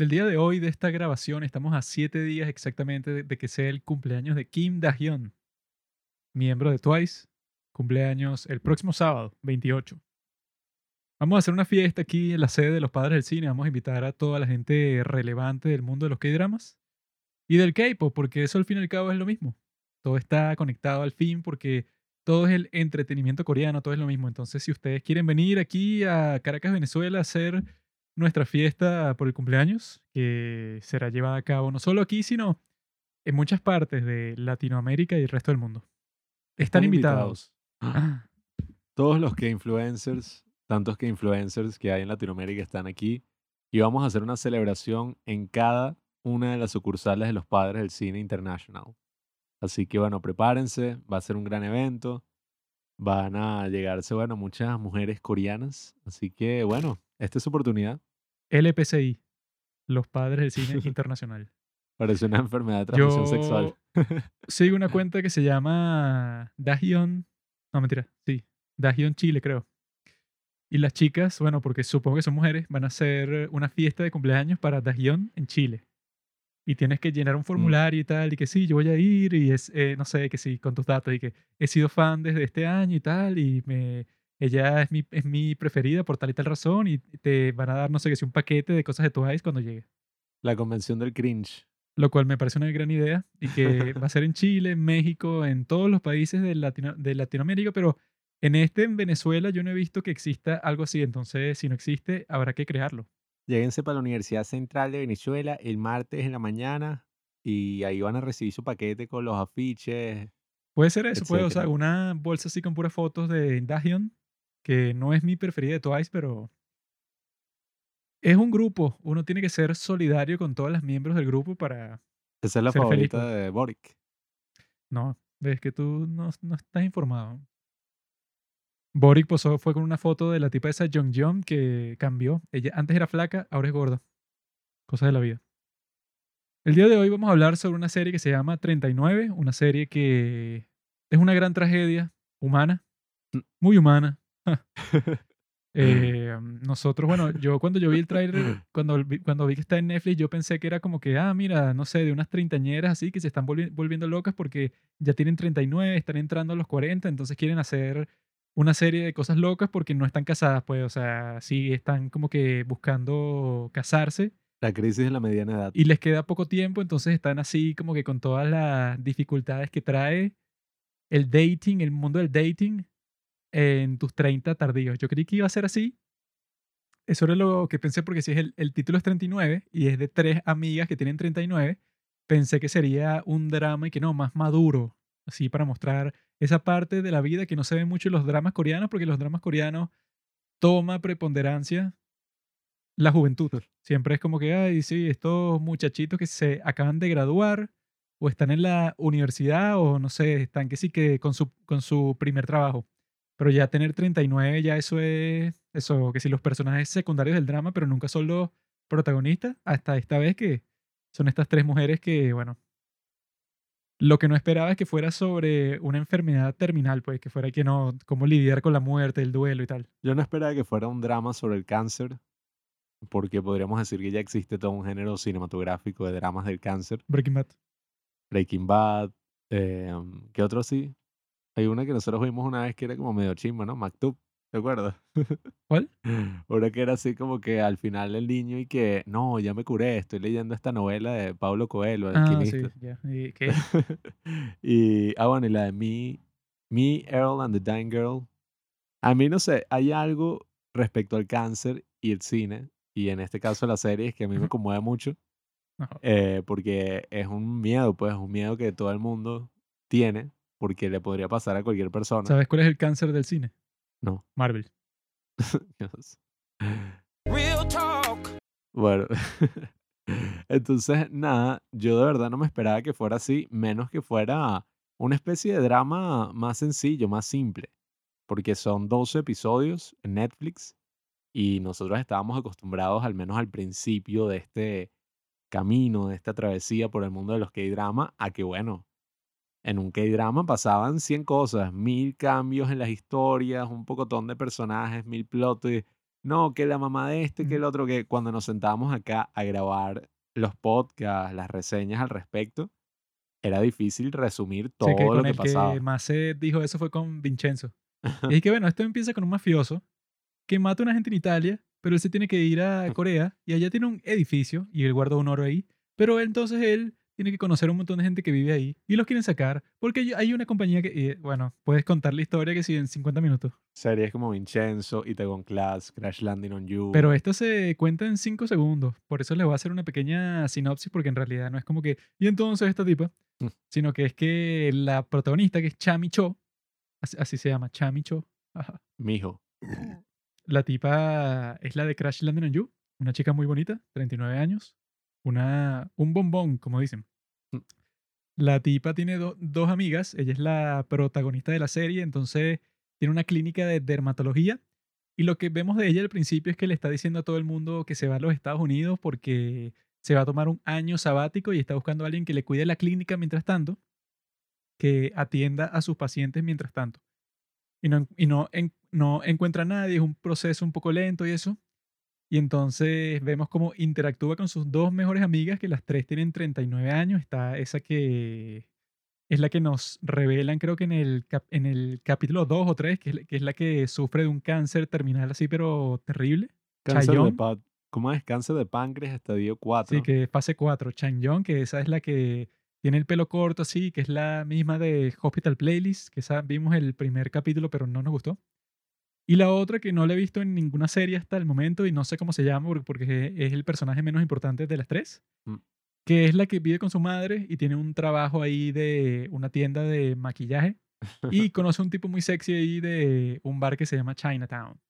del día de hoy, de esta grabación, estamos a siete días exactamente de, que sea el cumpleaños de Kim Da-hyun, miembro de Twice. Cumpleaños el próximo sábado, 28. Vamos a hacer una fiesta aquí en la sede de los Padres del Cine. Vamos a invitar a toda la gente relevante del mundo de los K-dramas y del K-pop, porque eso al fin y al cabo es lo mismo. Todo está conectado al fin porque todo es el entretenimiento coreano, todo es lo mismo. Entonces, si ustedes quieren venir aquí a Caracas, Venezuela, a hacer nuestra fiesta por el cumpleaños, que será llevada a cabo no solo aquí, sino en muchas partes de Latinoamérica y el resto del mundo. Están, invitados. Ah, Todos los que influencers, tantos que influencers que hay en Latinoamérica están aquí y vamos a hacer una celebración en cada una de las sucursales de los padres del cine internacional. Así que bueno, prepárense, va a ser un gran evento. Van a llegarse, bueno, muchas mujeres coreanas. Así que bueno, esta es su oportunidad. LPCI, los Padres del Cine Internacional. Parece una enfermedad de transmisión sexual. Sigo una cuenta que se llama Dahyun. No, mentira, sí. Dahyun Chile, creo. Y las chicas, bueno, porque supongo que son mujeres, van a hacer una fiesta de cumpleaños para Dahyun en Chile. Y tienes que llenar un formulario y tal, y que sí, yo voy a ir, y es, eh, no sé, que sí, con tus datos, y que he sido fan desde este año y tal, y me, ella es mi, es mi preferida por tal y tal razón, y te van a dar, no sé, que sí, un paquete de cosas de Twice cuando llegue. La convención del cringe. Lo cual me parece una gran idea, y que va a ser en Chile, en México, en todos los países de, Latino, de Latinoamérica, pero en este, en Venezuela, yo no he visto que exista algo así, entonces si no existe, habrá que crearlo. Lléguense para la Universidad Central de Venezuela el martes en la mañana y ahí van a recibir su paquete con los afiches. Puede ser eso, puede, o sea, etcétera. una bolsa así con puras fotos de Dahyun, que no es mi preferida de Twice, pero es un grupo. Uno tiene que ser solidario con todos los miembros del grupo para Esa es la ser feliz. favorita pues. de Boric. No, ves que tú no, no estás informado. Boric posó, fue con una foto de la tipa esa Jong Jong que cambió. Ella antes era flaca, ahora es gorda. Cosas de la vida. El día de hoy vamos a hablar sobre una serie que se llama 39, una serie que es una gran tragedia humana, Mm. muy humana. Eh, nosotros, bueno, yo cuando yo vi el tráiler, cuando, vi- cuando vi que está en Netflix, yo pensé que era como que, ah, mira, no sé, de unas treintañeras así que se están volvi- volviendo locas porque ya tienen 39, están entrando a los 40, entonces quieren hacer una serie de cosas locas porque no están casadas, pues, o sea, sí están como que buscando casarse La crisis de la mediana edad. y les queda poco tiempo, entonces están así como que con todas las dificultades que trae el dating, el mundo del dating en tus 30 tardíos. Yo creí que iba a ser así. Eso era lo que pensé porque si es el, el título es 39 y es de tres amigas que tienen 39, pensé que sería un drama y que no, más maduro, así para mostrar esa parte de la vida que no se ve mucho en los dramas coreanos porque los dramas coreanos toma preponderancia la juventud. Siempre es como que, ay, sí, estos muchachitos que se acaban de graduar o están en la universidad o no sé, están que sí que con su, con su primer trabajo. Pero ya tener 39, ya eso es, eso, que si los personajes secundarios del drama, pero nunca son los protagonistas, hasta esta vez que son estas tres mujeres que, bueno, lo que no esperaba es que fuera sobre una enfermedad terminal, pues, que fuera que no, cómo lidiar con la muerte, el duelo y tal. Yo no esperaba que fuera un drama sobre el cáncer, porque podríamos decir que ya existe todo un género cinematográfico de dramas del cáncer. Breaking Bad. Breaking Bad, eh, ¿qué otro sí? Hay una que nosotros vimos una vez que era como medio chimba, ¿no? Maktub, ¿te acuerdas? ¿Cuál? Una que era así como que al final el niño y que, no, ya me curé, estoy leyendo esta novela de Pablo Coelho, el Ah, sí, ya. ¿Y qué? y, ah, bueno, y la de Me, Me, Earl and the Dying Girl. A mí, no sé, hay algo respecto al cáncer y el cine, y en este caso la serie, es que a mí me conmueve mucho, eh, porque es un miedo, pues, un miedo que todo el mundo tiene, porque le podría pasar a cualquier persona. ¿Sabes cuál es el cáncer del cine? No. Marvel. Dios. Real talk. Bueno, entonces nada, yo de verdad no me esperaba que fuera así, menos que fuera una especie de drama más sencillo, más simple, porque son 12 episodios en Netflix y nosotros estábamos acostumbrados, al menos al principio de este camino, de esta travesía por el mundo de los K-drama, a que bueno, en un K-drama pasaban 100 cosas, mil cambios en las historias, un pocotón de personajes, mil plot twists. no, que la mamá de este, que el otro, que cuando nos sentábamos acá a grabar los podcasts, las reseñas al respecto, era difícil resumir Sí, que todo lo que el que pasaba. más se dijo eso fue con Vincenzo. Y es que bueno, esto empieza con un mafioso que mata a una gente en Italia, pero él se tiene que ir a Corea y allá tiene un edificio y él guarda un oro ahí. Pero entonces él tiene que conocer a un montón de gente que vive ahí y los quieren sacar porque hay- una compañía que, y, bueno, puedes contar la historia que sí en 50 minutos. Series como Vincenzo, Itaewon Class, Crash Landing on You. Pero esto se cuenta en 5 segundos. Por eso les voy a hacer una pequeña sinopsis porque en realidad no es como que, y entonces esta tipa, Mm. sino que es que la protagonista que es Chami Cho, así, así se llama, Chami Cho. ajá, Mijo. La tipa es la de Crash Landing on You, una chica muy bonita, 39 años, una, un bombón, como dicen. La tipa tiene do- dos amigas, ella es la protagonista de la serie, entonces tiene una clínica de dermatología y lo que vemos de ella al principio es que le está diciendo a todo el mundo que se va a los Estados Unidos porque se va a tomar un año sabático y está buscando a alguien que le cuide la clínica mientras tanto, que atienda a sus pacientes mientras tanto y no, y no, no encuentra a nadie, es un proceso un poco lento y eso. Y entonces vemos cómo interactúa con sus dos mejores amigas, que las tres tienen 39 años. Está esa que es la que nos revelan, creo que en el, cap- en el capítulo 2 o 3, que es, la- que es la que sufre de un cáncer terminal así, pero terrible. Cáncer de Chayon. ¿Cómo es? Cáncer de páncreas, estadio 4. Sí, que es fase 4. Changyong, que esa es la que tiene el pelo corto así, que es la misma de Hospital Playlist, que esa vimos el primer capítulo, pero no nos gustó. Y la otra que no la he visto en ninguna serie hasta el momento y no sé cómo se llama por- porque es el personaje menos importante de las tres, Mm. que es la que vive con su madre y tiene un trabajo ahí de una tienda de maquillaje y conoce a un tipo muy sexy ahí de un bar que se llama Chinatown.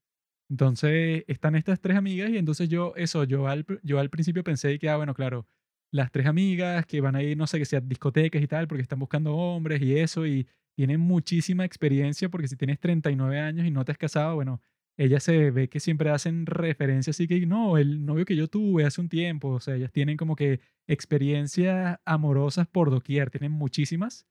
Entonces están estas tres amigas y entonces yo, eso, yo al, yo al principio pensé que, ah, bueno, claro, las tres amigas que van a ir, no sé, que sea discotecas y tal, porque están buscando hombres y eso, y tienen muchísima experiencia, porque si tienes 39 años y no te has casado, bueno, ellas se ve que siempre hacen referencia así que, no, el novio que yo tuve hace un tiempo, o sea, ellas tienen como que experiencias amorosas por doquier, tienen muchísimas.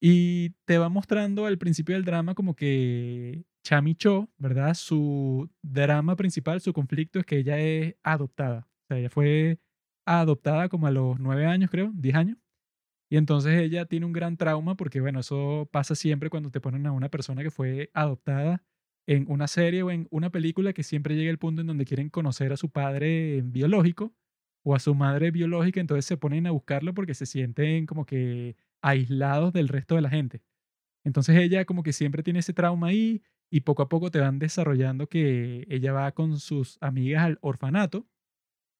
Y te va mostrando al principio del drama como que Chami Cho, ¿verdad? Su drama principal, su conflicto es que ella es adoptada. O sea, ella fue adoptada como a los nueve años, creo, 10 años. Y entonces ella tiene un gran trauma porque, bueno, eso pasa siempre cuando te ponen a una persona que fue adoptada en una serie o en una película que siempre llega el punto en donde quieren conocer a su padre biológico o a su madre biológica, entonces se ponen a buscarlo porque se sienten como que aislados del resto de la gente. Entonces ella como que siempre tiene ese trauma ahí y poco a poco te van desarrollando que ella va con sus amigas al orfanato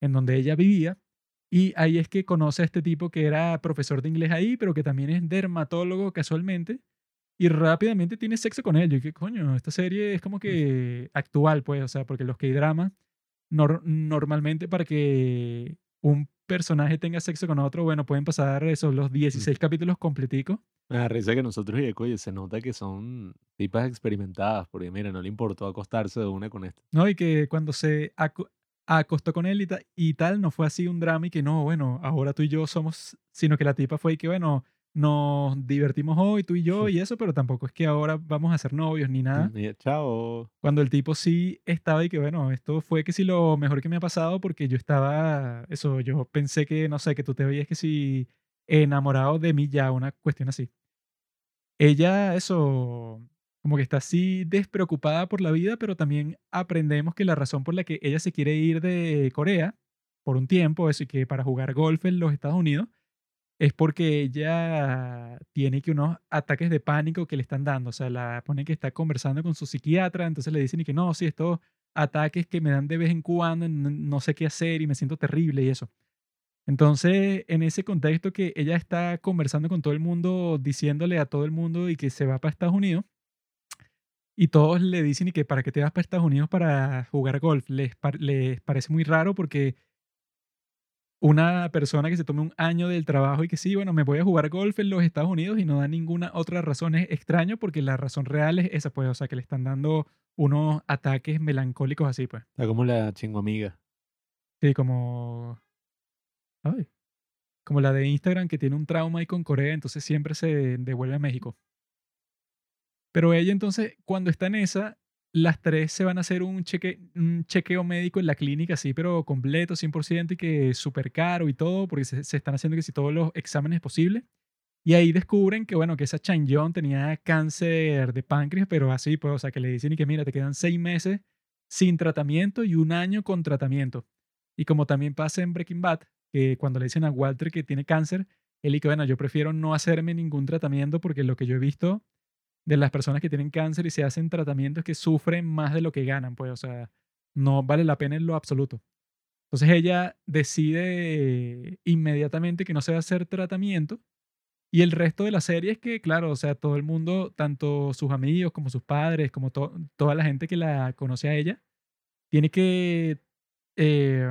en donde ella vivía y ahí es que conoce a este tipo que era profesor de inglés ahí, pero que también es dermatólogo casualmente y rápidamente tiene sexo con él. Y que coño, esta serie es como que actual, pues, o sea, porque los que hay drama nor- normalmente para que un personaje tenga sexo con otro, bueno, pueden pasar esos los 16 capítulos completicos. Me da risa que nosotros y oye, se nota que son tipas experimentadas, porque mira, no le importó acostarse de una con esto. ¿no? Y que cuando se acostó con él y, ta- y tal, no fue así un drama y que no, bueno, ahora tú y yo somos, sino que la tipa fue y que, bueno, nos divertimos hoy, tú y yo y eso, pero tampoco es que ahora vamos a ser novios ni nada. Y, chao. Cuando el tipo sí estaba y que, bueno, esto fue que sí lo mejor que me ha pasado porque yo estaba, eso, yo pensé que, no sé, que tú te veías que sí enamorado de mí ya, una cuestión así. Ella, eso, como que está así despreocupada por la vida, pero también aprendemos que la razón por la que ella se quiere ir de Corea por un tiempo, eso, y que para jugar golf en los Estados Unidos, es porque ella tiene que unos ataques de pánico que le están dando. O sea, la pone que está conversando con su psiquiatra, entonces le dicen y que no, sí, estos ataques que me dan de vez en cuando, no sé qué hacer y me siento terrible y eso. Entonces, en ese contexto que ella está conversando con todo el mundo, diciéndole a todo el mundo y que se va para Estados Unidos, y todos le dicen y que para qué te vas para Estados Unidos para jugar golf, les, par- les parece muy raro porque una persona que se tome un año del trabajo y que sí, bueno, me voy a jugar golf en los Estados Unidos y no da ninguna otra razón es extraño porque la razón real es esa, pues, o sea, que le están dando unos ataques melancólicos así, pues. Está como la chingo amiga. Sí, como... Ay. Como la de Instagram que tiene un trauma ahí con Corea, entonces siempre se devuelve a México. Pero ella entonces, cuando está en esa, las tres se van a hacer un, cheque, un chequeo médico en la clínica, sí, pero completo, 100% y que súper caro y todo, porque se, están haciendo que si todos los exámenes posibles. Y ahí descubren que, bueno, que esa Chan Young tenía cáncer de páncreas, pero así, pues, o sea, que le dicen y que, mira, te quedan seis meses sin tratamiento y un año con tratamiento. Y como también pasa en Breaking Bad, que cuando le dicen a Walter que tiene cáncer, él dice, bueno, yo prefiero no hacerme ningún tratamiento porque lo que yo he visto de las personas que tienen cáncer y se hacen tratamientos que sufren más de lo que ganan, pues, o sea, no vale la pena en lo absoluto. Entonces ella decide inmediatamente que no se va a hacer tratamiento y el resto de la serie es que, claro, o sea, todo el mundo, tanto sus amigos como sus padres, como toda la gente que la conoce a ella, tiene que eh,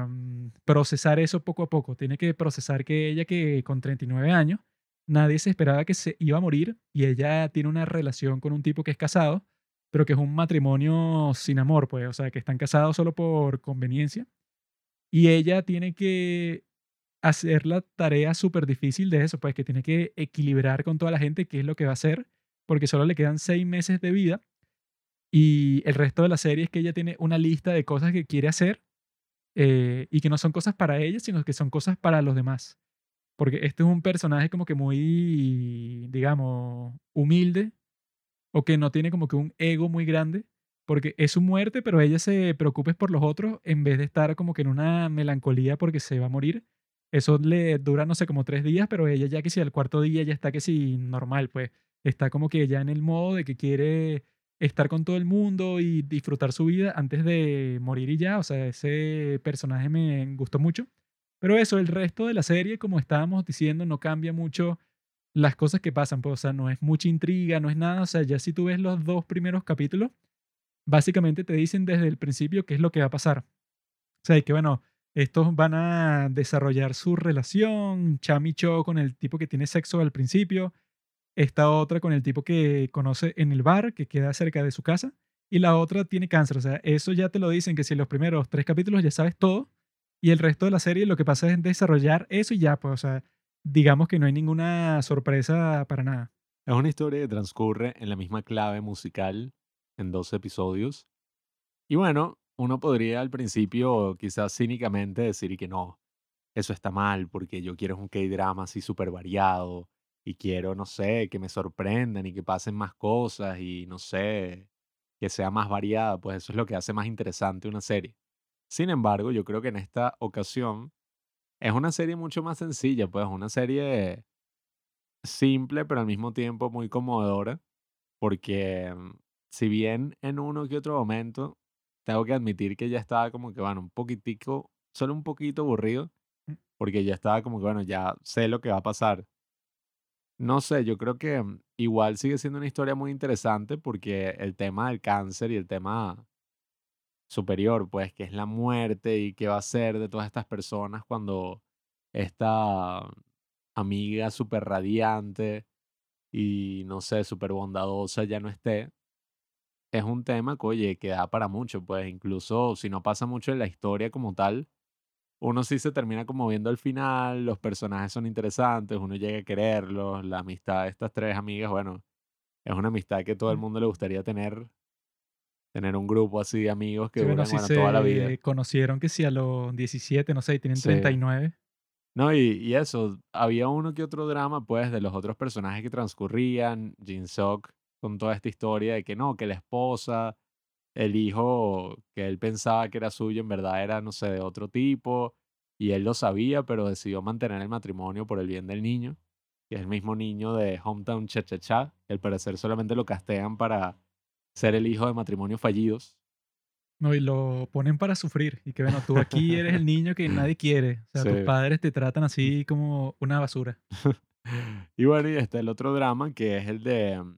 procesar eso poco a poco. Tiene que procesar que ella, que con 39 años, nadie se esperaba que se iba a morir y ella tiene una relación con un tipo que es casado, pero que es un matrimonio sin amor, pues, o sea, que están casados solo por conveniencia. Y ella tiene que hacer la tarea súper difícil de eso, pues que tiene que equilibrar con toda la gente qué es lo que va a hacer, porque solo le quedan seis meses de vida. Y el resto de la serie es que ella tiene una lista de cosas que quiere hacer eh, y que no son cosas para ella, sino que son cosas para los demás. Porque este es un personaje como que muy, digamos, humilde o que no tiene como que un ego muy grande, porque es su muerte, pero ella se preocupa por los otros en vez de estar como que en una melancolía porque se va a morir. Eso le dura, no sé, como tres días, pero ella ya que si al cuarto día ya está que si normal, pues está como que ya en el modo de que quiere estar con todo el mundo y disfrutar su vida antes de morir y ya. O sea, ese personaje me gustó mucho. Pero eso, el resto de la serie, como estábamos diciendo, no cambia mucho las cosas que pasan. Pues, o sea, no es mucha intriga, no es nada. O sea, ya si tú ves los dos primeros capítulos, básicamente te dicen desde el principio qué es lo que va a pasar. O sea, que bueno, estos van a desarrollar su relación, Chami Cho con el tipo que tiene sexo al principio, esta otra con el tipo que conoce en el bar, que queda cerca de su casa, y la otra tiene cáncer. O sea, eso ya te lo dicen que si en los primeros tres capítulos ya sabes todo, y el resto de la serie lo que pasa es desarrollar eso y ya, pues, o sea, digamos que no hay ninguna sorpresa para nada. Es una historia que transcurre en la misma clave musical en dos episodios. Y bueno, uno podría al principio quizás cínicamente decir que no, eso está mal porque yo quiero un K-drama así súper variado y quiero, no sé, que me sorprendan y que pasen más cosas y no sé, que sea más variada, pues eso es lo que hace más interesante una serie. Sin embargo, yo creo que en esta ocasión es una serie mucho más sencilla, pues una serie simple, pero al mismo tiempo muy conmovedora, porque mm, si bien en uno que otro momento tengo que admitir que ya estaba como que, bueno, un poquitico, solo un poquito aburrido, Mm. porque ya estaba como que, bueno, ya sé lo que va a pasar. No sé, yo creo que mm, igual sigue siendo una historia muy interesante porque el tema del cáncer y el tema superior, pues, que es la muerte y qué va a ser de todas estas personas cuando esta amiga súper radiante y, no sé, súper bondadosa ya no esté, es un tema que, oye, que da para mucho, pues, incluso si no pasa mucho en la historia como tal, uno sí se termina como viendo al final, los personajes son interesantes, uno llega a quererlos, la amistad de estas tres amigas, bueno, es una amistad que todo el mundo le gustaría tener, tener un grupo así de amigos que Sí, bueno, duran, si bueno, toda la vida. se conocieron que si a los 17, no sé, tienen Sí. 39. No, y, y eso, había uno que otro drama, pues, de los otros personajes que transcurrían, Jin Sok con toda esta historia de que no, que la esposa, el hijo que él pensaba que era suyo, en verdad era, no sé, de otro tipo, y él lo sabía, pero decidió mantener el matrimonio por el bien del niño, que es el mismo niño de Hometown Cha Cha Cha, que al parecer solamente lo castean para ser el hijo de matrimonios fallidos. No, y lo ponen para sufrir. Y que bueno, tú aquí eres el niño que nadie quiere. O sea, tus padres te tratan así como una basura. Y bueno, y está el otro drama, que es el de mm,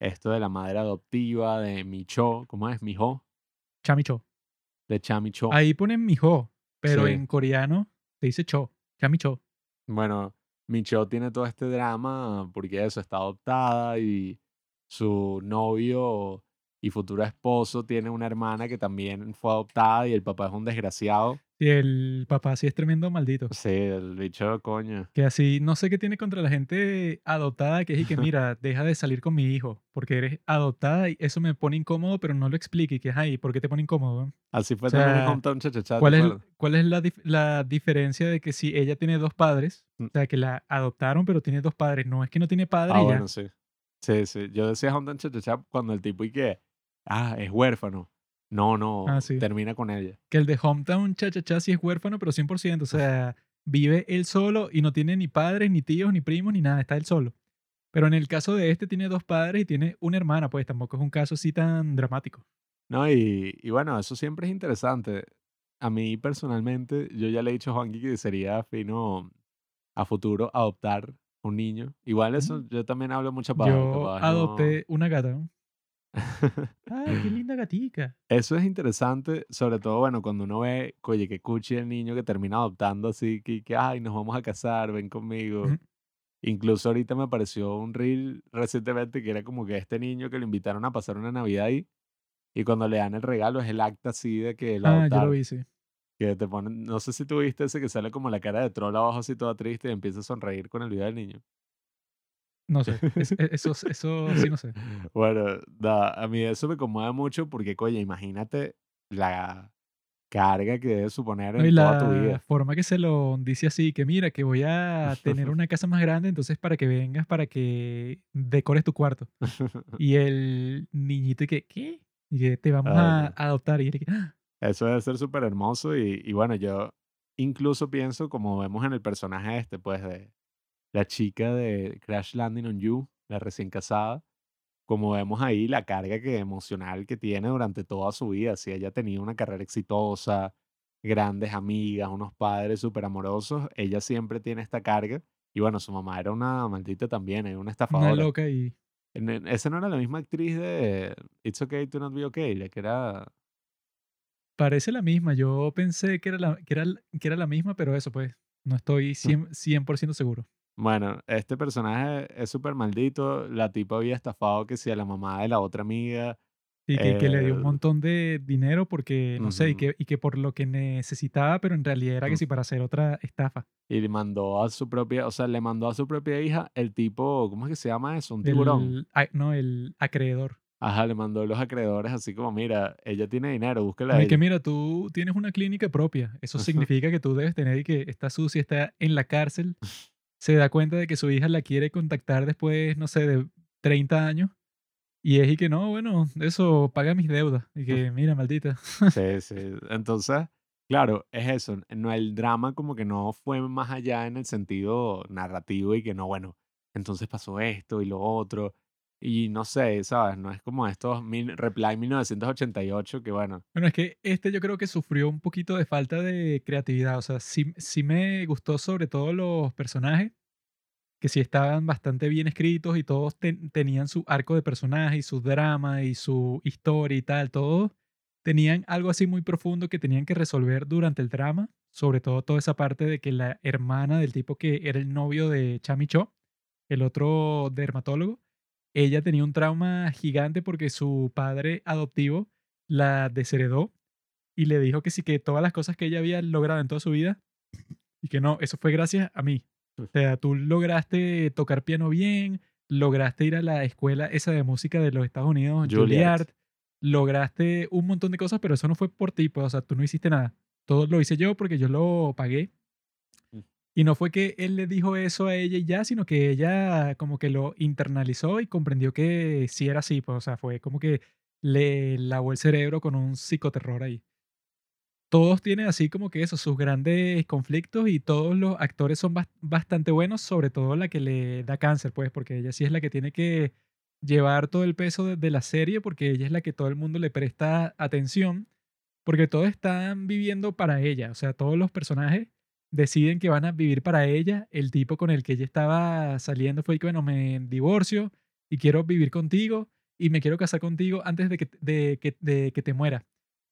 esto de la madre adoptiva de Micho, ¿cómo es? Mijo, Chamicho. de Chamicho. Ahí ponen mijo, pero Sí. en coreano se dice cho. Chamicho. Bueno, Micho tiene todo este drama porque eso está adoptada y su novio y futuro esposo tiene una hermana que también fue adoptada y el papá es un desgraciado. Sí, el papá sí es tremendo maldito. Sí, el bicho, coño. Que así, no sé qué tiene contra la gente adoptada, que es y que mira, deja de salir con mi hijo, porque eres adoptada y eso me pone incómodo, pero no lo explique. Que es ahí, ¿por qué te pone incómodo? Así fue O sea, también Hometown Cha-Cha-Cha, ¿te ¿Cuál es, cuál es la, dif- la diferencia de que si ella tiene dos padres, Mm. o sea, que la adoptaron, pero tiene dos padres, no es que no tiene padre Ah, y ya. bueno, sí. Sí, sí. Yo decía Hometown Cha-Cha-Cha cuando el tipo y que, ah, es huérfano. No, no, Ah, sí. termina con ella. Que el de Hometown Cha Cha Cha sí es huérfano, pero 100%. O sea, vive él solo y no tiene ni padres, ni tíos, ni primos, ni nada. Está él solo. Pero en el caso de este tiene dos padres y tiene una hermana, pues tampoco es un caso así tan dramático. No, y, y bueno, eso siempre es interesante. A mí personalmente, yo ya le he dicho a Juanqui que sería fino a futuro adoptar un niño. Igual eso, Mm. yo también hablo mucha paja. Yo capaz no- adopté una gata. Ay, qué linda gatica. Eso es interesante, sobre todo, bueno, cuando uno ve, oye, que cuchi el niño que termina adoptando así, que, que, ay, nos vamos a casar, ven conmigo. Incluso ahorita me apareció un reel recientemente que era como que este niño que lo invitaron a pasar una Navidad ahí, y cuando le dan el regalo es el acta así de que lo Ah, yo lo vi, sí. Que te ponen, no sé si tú viste ese que sale como la cara de troll abajo así toda triste y empieza a sonreír con el video del niño. No sé. es- e- eso, eso sí no sé. Bueno, da, a mí eso me conmueve mucho porque, coño, imagínate la carga que debe suponer No, en toda tu la vida. forma que se lo dice así, que mira, que voy a tener una casa más grande, entonces para que vengas, para que decores tu cuarto. Y el niñito y que, ¿qué? Y que te vamos Ay, a adoptar. Y él que, "Ah". Eso debe ser súper hermoso y, y bueno, yo incluso pienso, como vemos en el personaje este, pues, de la chica de Crash Landing on You, la recién casada, como vemos ahí la carga que, emocional que tiene durante toda su vida. Si ella tenido una carrera exitosa, grandes amigas, unos padres súper amorosos, ella siempre tiene esta carga. Y bueno, su mamá era una maldita también, era una una estafadora. loca y Esa no era la misma actriz de It's Okay to Not Be Okay, la que era... parece la misma. Yo pensé que era la, que era, que era la misma, pero eso pues, no estoy 100%, 100% seguro. Bueno, este personaje es súper maldito. La tipa había estafado que si a la mamá de la otra amiga. Y que, que le dio un Eh, montón de dinero porque, no sé, y que, y que por lo que necesitaba, pero en realidad era que sí ujú. para hacer otra estafa. Y le mandó a su propia, o sea, le mandó a su propia hija el tipo, ¿cómo es que se llama eso? Un tiburón. El, no, el acreedor. Ajá, le mandó los acreedores así como, mira, ella tiene dinero, búsquela a No, y que mira, tú tienes una clínica propia. Eso significa que tú debes tener y que está sucia, está en la cárcel. Se da cuenta de que su hija la quiere contactar después, no sé, de 30 años. Y es y que no, bueno, eso paga mis deudas. Y que, mira, maldita. Sí, sí. Entonces, claro, es eso. No, el drama como que no fue más allá en el sentido narrativo y que no, bueno, entonces pasó esto y lo otro. Y no sé, ¿sabes? No es como estos mil, Reply 1988 que bueno. Bueno, es que este yo creo que sufrió un poquito de falta de creatividad. O sea, sí, sí me gustó sobre todo los personajes, que sí estaban bastante bien escritos y todos ten- tenían su arco de personaje y su drama y su historia y tal. Todos tenían algo así muy profundo que tenían que resolver durante el drama. Sobre todo toda esa parte de que la hermana del tipo que era el novio de Chami Cho, el otro dermatólogo, ella tenía un trauma gigante porque su padre adoptivo la desheredó y le dijo que sí, que todas las cosas que ella había logrado en toda su vida y que no, eso fue gracias a mí. O sea, tú lograste tocar piano bien, lograste ir a la escuela esa de música de los Estados Unidos, Juilliard. Juilliard, lograste un montón de cosas, pero eso no fue por ti, pues, o sea, tú no hiciste nada. Todo lo hice yo porque yo lo pagué. Y no fue que él le dijo eso a ella ya, sino que ella como que lo internalizó y comprendió que sí era así, pues, o sea, fue como que le lavó el cerebro con un psicoterror ahí. Todos tienen así como que eso, sus grandes conflictos y todos los actores son bas- bastante buenos, sobre todo la que le da cáncer, pues, porque ella sí es la que tiene que llevar todo el peso de, de la serie, porque ella es la que todo el mundo le presta atención, porque todos están viviendo para ella, o sea, todos los personajes deciden que van a vivir para ella. El tipo con el que ella estaba saliendo fue que, bueno, me divorcio y quiero vivir contigo y me quiero casar contigo antes de que, de que, de que te muera.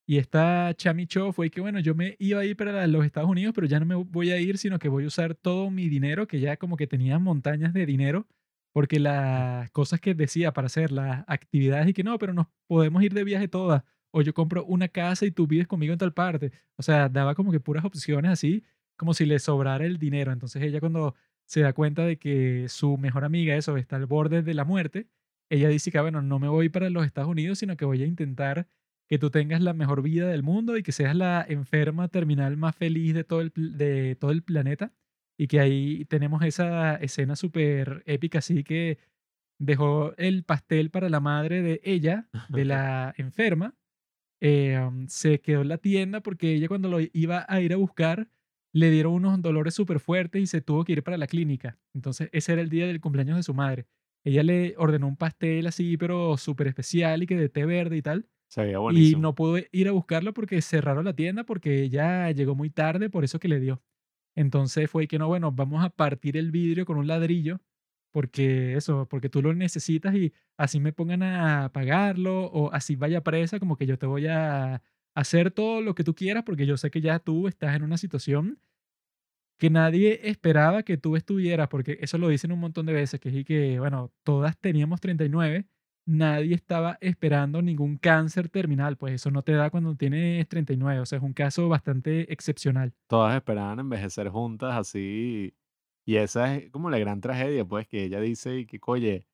Y esta Chami Cho fue que, bueno, yo me iba a ir para los Estados Unidos, pero ya no me voy a ir, sino que voy a usar todo mi dinero, que ya como que tenía montañas de dinero, porque las cosas que decía para hacer las actividades y que no, pero nos podemos ir de viaje todas, o yo compro una casa y tú vives conmigo en tal parte. O sea, daba como que puras opciones así, como si le sobrara el dinero. Entonces ella cuando se da cuenta de que su mejor amiga, eso, está al borde de la muerte, ella dice que, ah, bueno, no me voy para los Estados Unidos, sino que voy a intentar que tú tengas la mejor vida del mundo y que seas la enferma terminal más feliz de todo el, de todo el planeta. Y que ahí tenemos esa escena súper épica, así que dejó el pastel para la madre de ella, de la enferma. eh, um, se quedó en la tienda porque ella cuando lo iba a ir a buscar le dieron unos dolores súper fuertes y se tuvo que ir para la clínica. Entonces ese era el día del cumpleaños de su madre. Ella le ordenó un pastel así, pero súper especial y que de té verde y tal. Se veía Y buenísimo. no pudo ir a buscarlo porque cerraron la tienda porque ella llegó muy tarde, por eso que le dio. Entonces fue que no, bueno, vamos a partir el vidrio con un ladrillo porque eso, porque tú lo necesitas y así me pongan a pagarlo o así vaya presa, como que yo te voy a hacer todo lo que tú quieras porque yo sé que ya tú estás en una situación que nadie esperaba que tú estuvieras, porque eso lo dicen un montón de veces, que es y que, bueno, todas teníamos 39, nadie estaba esperando ningún cáncer terminal, pues eso no te da cuando tienes 39, o sea, es un caso bastante excepcional. Todas esperaban envejecer juntas así. Y esa es como la gran tragedia, pues, que ella dice y que, oye,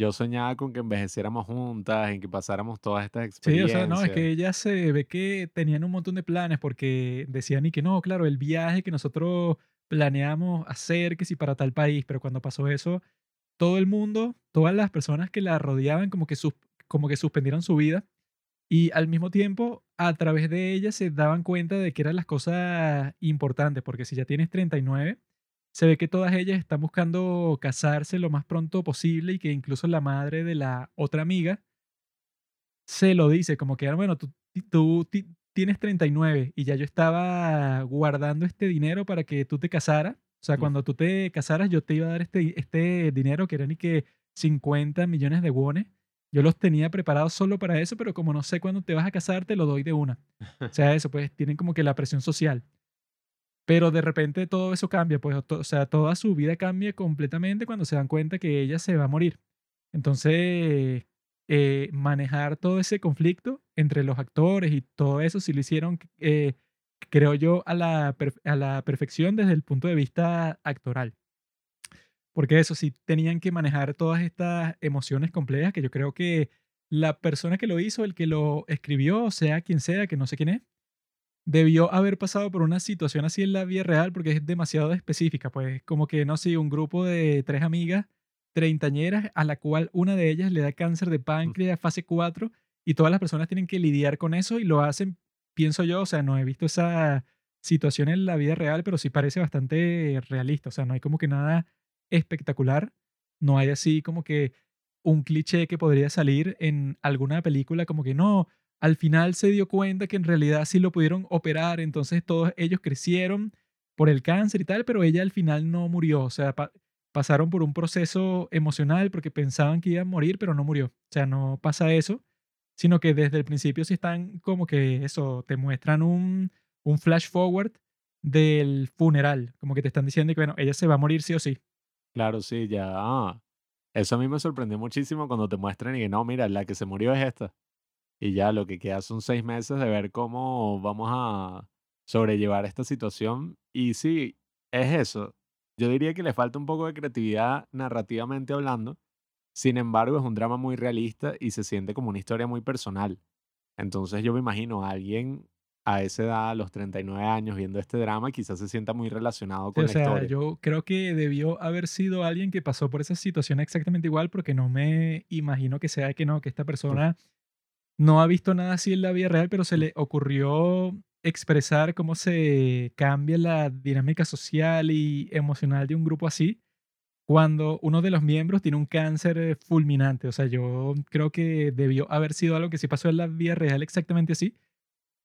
yo soñaba con que envejeciéramos juntas, en que pasáramos todas estas Sí, o sea, no, es experiencias. que ella se ve que tenían un montón de planes porque decían y que no, claro, el viaje que nosotros planeamos hacer, que si para tal país, pero cuando pasó eso, todo el mundo, todas las personas que la rodeaban como que, sus- como que suspendieron su vida y al mismo tiempo a través de ella se daban cuenta de que eran las cosas importantes, porque si ya tienes 39, se ve que todas ellas están buscando casarse lo más pronto posible y que incluso la madre de la otra amiga se lo dice, como que, "Ah, bueno, tú, ti- tú ti- tienes 39 y ya yo estaba guardando este dinero para que tú te casaras. O sea, cuando tú te casaras, yo te iba a dar este, este dinero que eran ni que 50 millones de wones. Yo los tenía preparados solo para eso, pero como no sé cuándo te vas a casar, te lo doy de una. O sea, eso, pues tienen como que la presión social. Pero de repente todo eso cambia, pues, o sea, toda su vida cambia completamente cuando se dan cuenta que ella se va a morir. Entonces, eh, manejar todo ese conflicto entre los actores y todo eso, sí lo hicieron, eh, creo yo, a la, a la perfección desde el punto de vista actoral. Porque eso sí, tenían que manejar todas estas emociones complejas que yo creo que la persona que lo hizo, el que lo escribió, sea quien sea, que no sé quién es, debió haber pasado por una situación así en la vida real porque es demasiado específica, pues como que, no sé, un grupo de tres amigas treintañeras a la cual una de ellas le da cáncer de páncreas fase 4 y todas las personas tienen que lidiar con eso y lo hacen, pienso yo, o sea, no he visto esa situación en la vida real, pero sí parece bastante realista, o sea, no hay como que nada espectacular, no hay así como que un cliché que podría salir en alguna película como que no, al final se dio cuenta que en realidad sí lo pudieron operar, entonces todos ellos crecieron por el cáncer y tal, pero ella al final no murió, o sea, pa- pasaron por un proceso emocional porque pensaban que iba a morir, pero no murió, o sea, no pasa eso, sino que desde el principio sí están como que eso, te muestran un, un flash forward del funeral, como que te están diciendo que, bueno, ella se va a morir sí o sí. Claro, sí, ya. ah, Eso a mí me sorprendió muchísimo cuando te muestran y que no, mira, la que se murió es esta. Y ya lo que queda son seis meses de ver cómo vamos a sobrellevar esta situación. Y sí, es eso. Yo diría que le falta un poco de creatividad narrativamente hablando. Sin embargo, es un drama muy realista y se siente como una historia muy personal. Entonces yo me imagino a alguien a esa edad, a los 39 años, viendo este drama, quizás se sienta muy relacionado Sí, con o la sea, historia. yo creo que debió haber sido alguien que pasó por esa situación exactamente igual, porque no me imagino que sea que no, que esta persona no ha visto nada así en la vida real, pero se le ocurrió expresar cómo se cambia la dinámica social y emocional de un grupo así cuando uno de los miembros tiene un cáncer fulminante. O sea, yo creo que debió haber sido algo que sí pasó en la vida real exactamente así,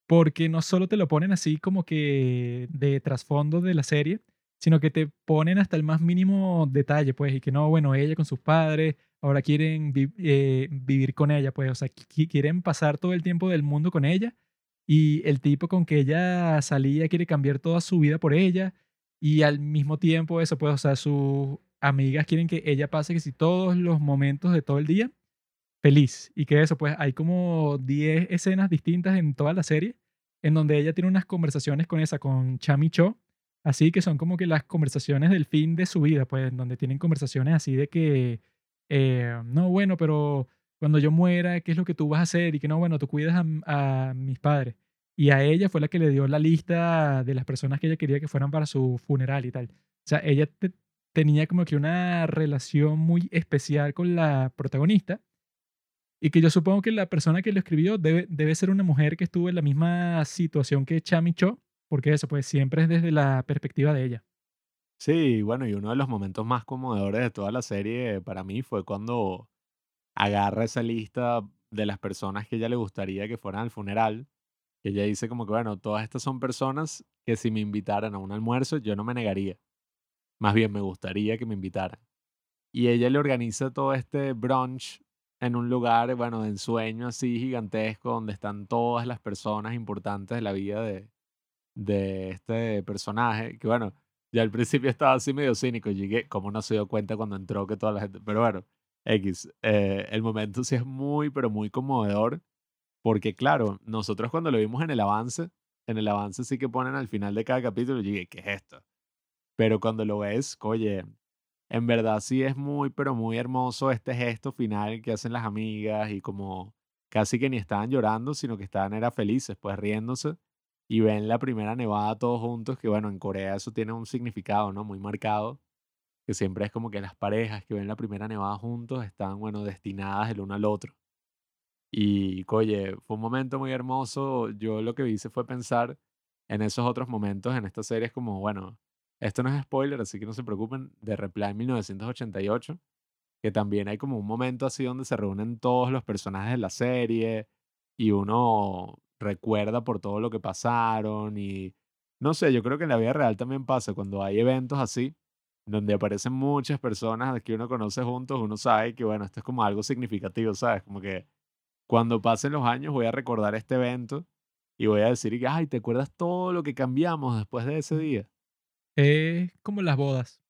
porque no solo te lo ponen así como que de trasfondo de la serie, sino que te ponen hasta el más mínimo detalle, pues, y que no, bueno, ella con sus padres, ahora quieren eh, vivir con ella, pues, o sea, qui- quieren pasar todo el tiempo del mundo con ella, y el tipo con que ella salía quiere cambiar toda su vida por ella, y al mismo tiempo eso, pues, o sea, sus amigas quieren que ella pase que si todos los momentos de todo el día feliz. Y que eso, pues hay como 10 escenas distintas en toda la serie en donde ella tiene unas conversaciones con esa, con Chami Cho, así que son como que las conversaciones del fin de su vida, pues, en donde tienen conversaciones así de que, eh, no, bueno, pero cuando yo muera, ¿qué es lo que tú vas a hacer? Y que no, bueno, tú cuidas a, a mis padres. Y a ella fue la que le dio la lista de las personas que ella quería que fueran para su funeral y tal. O sea, ella te- tenía como que una relación muy especial con la protagonista y que yo supongo que la persona que lo escribió debe, debe ser una mujer que estuvo en la misma situación que Chami Cho, porque eso pues siempre es desde la perspectiva de ella. Sí, bueno, y uno de los momentos más conmovedores de toda la serie para mí fue cuando agarra esa lista de las personas que ella le gustaría que fueran al funeral. Ella dice como que, bueno, todas estas son personas que si me invitaran a un almuerzo yo no me negaría. Más bien me gustaría que me invitaran. Y ella le organiza todo este brunch en un lugar, bueno, de ensueño así gigantesco, donde están todas las personas importantes de la vida de, de este personaje. Que bueno, ya al principio estaba así medio cínico. Llegué, como no se dio cuenta cuando entró que toda la gente. Pero bueno, X. eh, el momento sí es muy, pero muy conmovedor. Porque claro, nosotros cuando lo vimos en el avance, en el avance sí que ponen al final de cada capítulo, yo dije, ¿qué es esto? Pero cuando lo ves, oye, en verdad sí es muy, pero muy hermoso este gesto final que hacen las amigas y como casi que ni estaban llorando, sino que estaban era felices, pues riéndose y ven la primera nevada todos juntos, que bueno, en Corea eso tiene un significado, ¿no? Muy marcado, que siempre es como que las parejas que ven la primera nevada juntos están, bueno, destinadas el uno al otro. Y, oye, fue un momento muy hermoso. Yo lo que hice fue pensar en esos otros momentos en estas series como, bueno, esto no es spoiler, así que no se preocupen, de Reply 1988, que también hay como un momento así donde se reúnen todos los personajes de la serie y uno recuerda por todo lo que pasaron y no sé, yo creo que en la vida real también pasa cuando hay eventos así donde aparecen muchas personas que uno conoce juntos, uno sabe que bueno, esto es como algo significativo, ¿sabes? Como que cuando pasen los años voy a recordar este evento y voy a decir, que, ay, ¿te acuerdas todo lo que cambiamos después de ese día? Es como las bodas.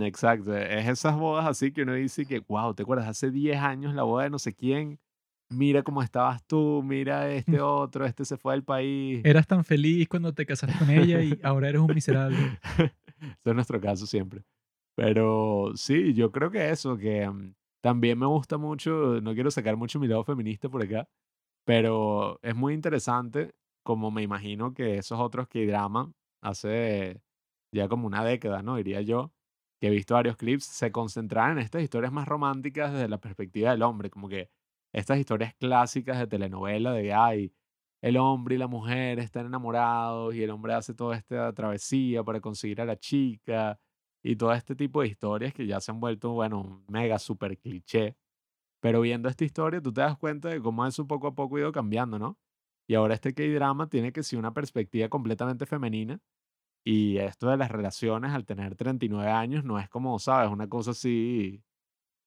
Exacto, es esas bodas así que uno dice que, wow, ¿te acuerdas? Hace 10 años la boda de no sé quién, mira cómo estabas tú, mira este otro, este se fue del país. Eras tan feliz cuando te casaste con ella y ahora eres un miserable. Ese es nuestro caso siempre. Pero sí, yo creo que eso, que mm, también me gusta mucho, no quiero sacar mucho mi lado feminista por acá, pero es muy interesante como me imagino que esos otros que drama hace ya como una década, ¿no? Diría yo, que he visto varios clips, se concentraban en estas historias más románticas desde la perspectiva del hombre, como que estas historias clásicas de telenovela de, ay, el hombre y la mujer están enamorados y el hombre hace toda esta travesía para conseguir a la chica y todo este tipo de historias que ya se han vuelto, bueno, mega super cliché. Pero viendo esta historia, tú te das cuenta de cómo eso poco a poco ha ido cambiando, ¿no? Y ahora este K-drama tiene que ser una perspectiva completamente femenina. Y esto de las relaciones al tener 39 años no es como, ¿sabes? Una cosa así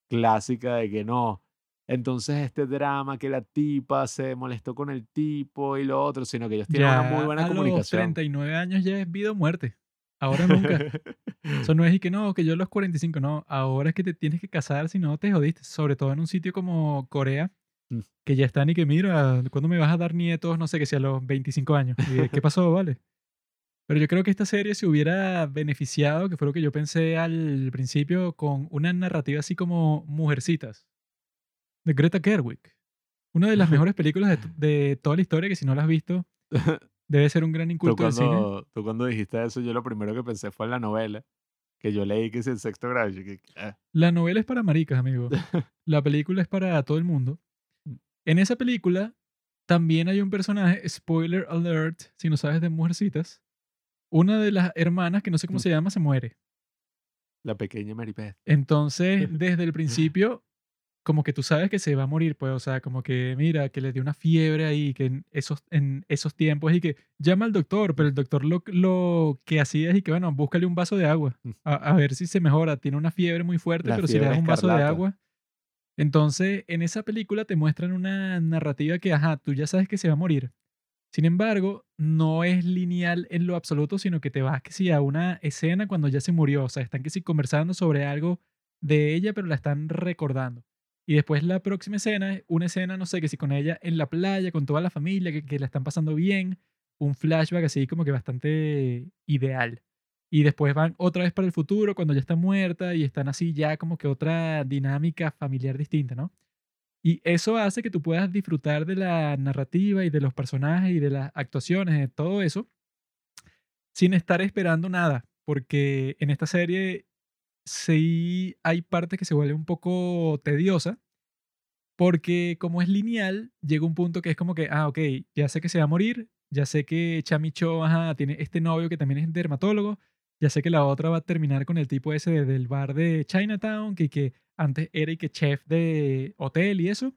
clásica de que no. Entonces este drama que la tipa se molestó con el tipo y lo otro, sino que ellos tienen una muy Ya buena a los comunicación. 39 años ya es vida o muerte. Ahora nunca. Eso no es y que no, que yo a los 45, no. Ahora es que te tienes que casar, si no te jodiste. Sobre todo en un sitio como Corea, Mm. que ya están y que mira, ¿cuándo me vas a dar nietos? No sé, que sea a los 25 años. Y ¿Qué pasó? Vale. Pero yo creo que esta serie se hubiera beneficiado, que fue lo que yo pensé al principio, con una narrativa así como Mujercitas, de Greta Gerwig. Una de las mejores películas de, de toda la historia, que si no la has visto, debe ser un gran inculto del cine. tú cuando dijiste eso, yo lo primero que pensé fue en la novela, que yo leí que es el sexto grado. que, "Ah". La novela es para maricas, amigo. La película es para todo el mundo. En esa película también hay un personaje, spoiler alert, si no sabes de Mujercitas. Una de las hermanas, que no sé cómo Mm. se llama, se muere. La pequeña Maripeth. Entonces, desde el principio, como que tú sabes que se va a morir, pues, o sea, como que, mira, que le dio una fiebre ahí, que en esos, en esos tiempos, y que llama al doctor, pero el doctor lo, lo que hacía es y que, bueno, búscale un vaso de agua, a, a ver si se mejora. Tiene una fiebre muy fuerte, La pero si le das un vaso de escarlata. agua. Entonces, en esa película te muestran una narrativa que, ajá, tú ya sabes que se va a morir. Sin embargo, no es lineal en lo absoluto, sino que te vas que sí a una escena cuando ya se murió. O sea, están que sí conversando sobre algo de ella, pero la están recordando. Y después la próxima escena es una escena, no sé, que si con ella en la playa, con toda la familia, que, que la están pasando bien, un flashback así como que bastante ideal. Y después van otra vez para el futuro, cuando ya está muerta y están así ya como que otra dinámica familiar distinta, ¿no? Y eso hace que tú puedas disfrutar de la narrativa y de los personajes y de las actuaciones, de todo eso, sin estar esperando nada, porque en esta serie sí hay partes que se vuelven un poco tediosa, porque como es lineal, llega un punto que es como que, ah, ok, ya sé que se va a morir, ya sé que Chamicho ajá, tiene este novio que también es dermatólogo, ya sé que la otra va a terminar con el tipo ese de- del bar de Chinatown, que, que antes era y que chef de hotel y eso.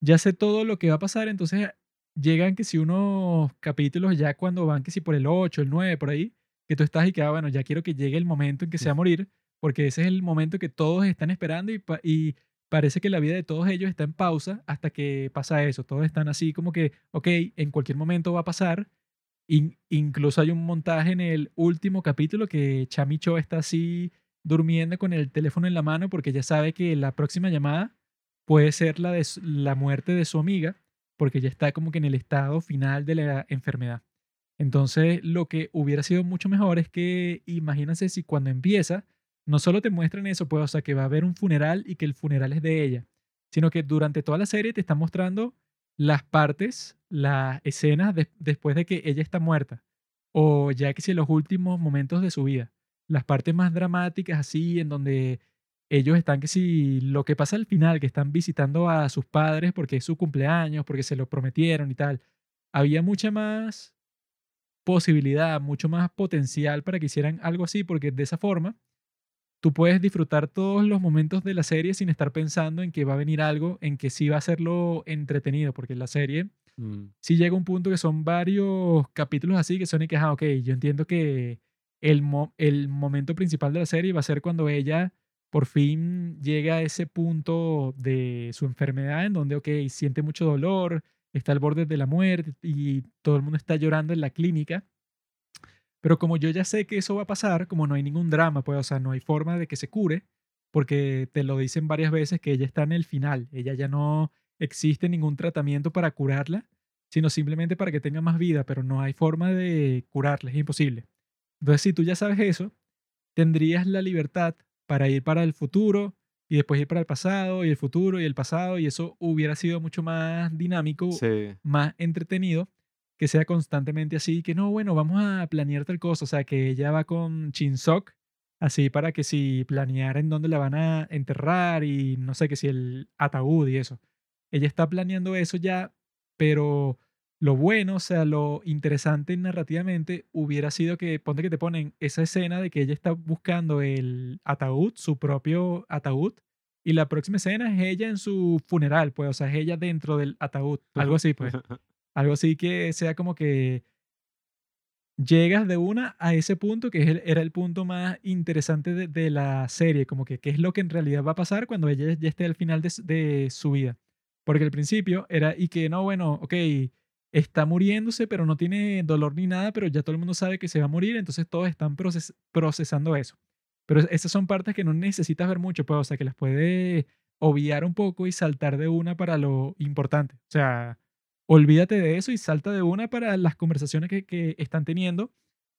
Ya sé todo lo que va a pasar, entonces llegan que si unos capítulos ya cuando van que si por el 8, el 9, por ahí, que tú estás y que, ah, bueno, ya quiero que llegue el momento en que se va a morir, porque ese es el momento que todos están esperando y, y parece que la vida de todos ellos está en pausa hasta que pasa eso. Todos están así como que, ok, en cualquier momento va a pasar. In- incluso hay un montaje en el último capítulo que Chamicho está así durmiendo con el teléfono en la mano porque ya sabe que la próxima llamada puede ser la de la muerte de su amiga porque ya está como que en el estado final de la enfermedad. Entonces, lo que hubiera sido mucho mejor es que imagínense si cuando empieza, no solo te muestran eso, pues, o sea, que va a haber un funeral y que el funeral es de ella, sino que durante toda la serie te están mostrando las partes, las escenas de- después de que ella está muerta, o ya que si los últimos momentos de su vida, las partes más dramáticas así, en donde ellos están que si lo que pasa al final, que están visitando a sus padres porque es su cumpleaños, porque se lo prometieron y tal, había mucha más posibilidad, mucho más potencial para que hicieran algo así, porque de esa forma tú puedes disfrutar todos los momentos de la serie sin estar pensando en que va a venir algo, en que sí va a serlo entretenido, porque la serie Mm, sí llega un punto que son varios capítulos así que son y que, ah, ok, yo entiendo que el, mo- el momento principal de la serie va a ser cuando ella por fin llega a ese punto de su enfermedad en donde, ok, siente mucho dolor, está al borde de la muerte y todo el mundo está llorando en la clínica. Pero como yo ya sé que eso va a pasar, como no hay ningún drama, pues, o sea, no hay forma de que se cure, porque te lo dicen varias veces que ella está en el final, ella ya no existe ningún tratamiento para curarla, sino simplemente para que tenga más vida, pero no hay forma de curarla, es imposible. Entonces, si tú ya sabes eso, tendrías la libertad para ir para el futuro y después ir para el pasado y el futuro y el pasado, y eso hubiera sido mucho más dinámico, sí. más entretenido que sea constantemente así, que no, bueno, vamos a planear tal cosa, o sea, que ella va con Chinsok, así para que si planear en dónde la van a enterrar y no sé, que si el ataúd y eso. Ella está planeando eso ya, pero lo bueno, o sea, lo interesante narrativamente hubiera sido que, ponte que te ponen esa escena de que ella está buscando el ataúd, su propio ataúd, y la próxima escena es ella en su funeral, pues, o sea, es ella dentro del ataúd, algo así, pues. Algo así que sea como que llegas de una a ese punto que es el- era el punto más interesante de, de la serie, como que qué es lo que en realidad va a pasar cuando ella ya esté al final de, de su vida. Porque al principio era y que no, bueno, ok, está muriéndose, pero no tiene dolor ni nada, pero ya todo el mundo sabe que se va a morir, entonces todos están proces- procesando eso. Pero es- esas son partes que no necesitas ver mucho, pues, o sea, que las puedes obviar un poco y saltar de una para lo importante. O sea, olvídate de eso y salta de una para las conversaciones que, que están teniendo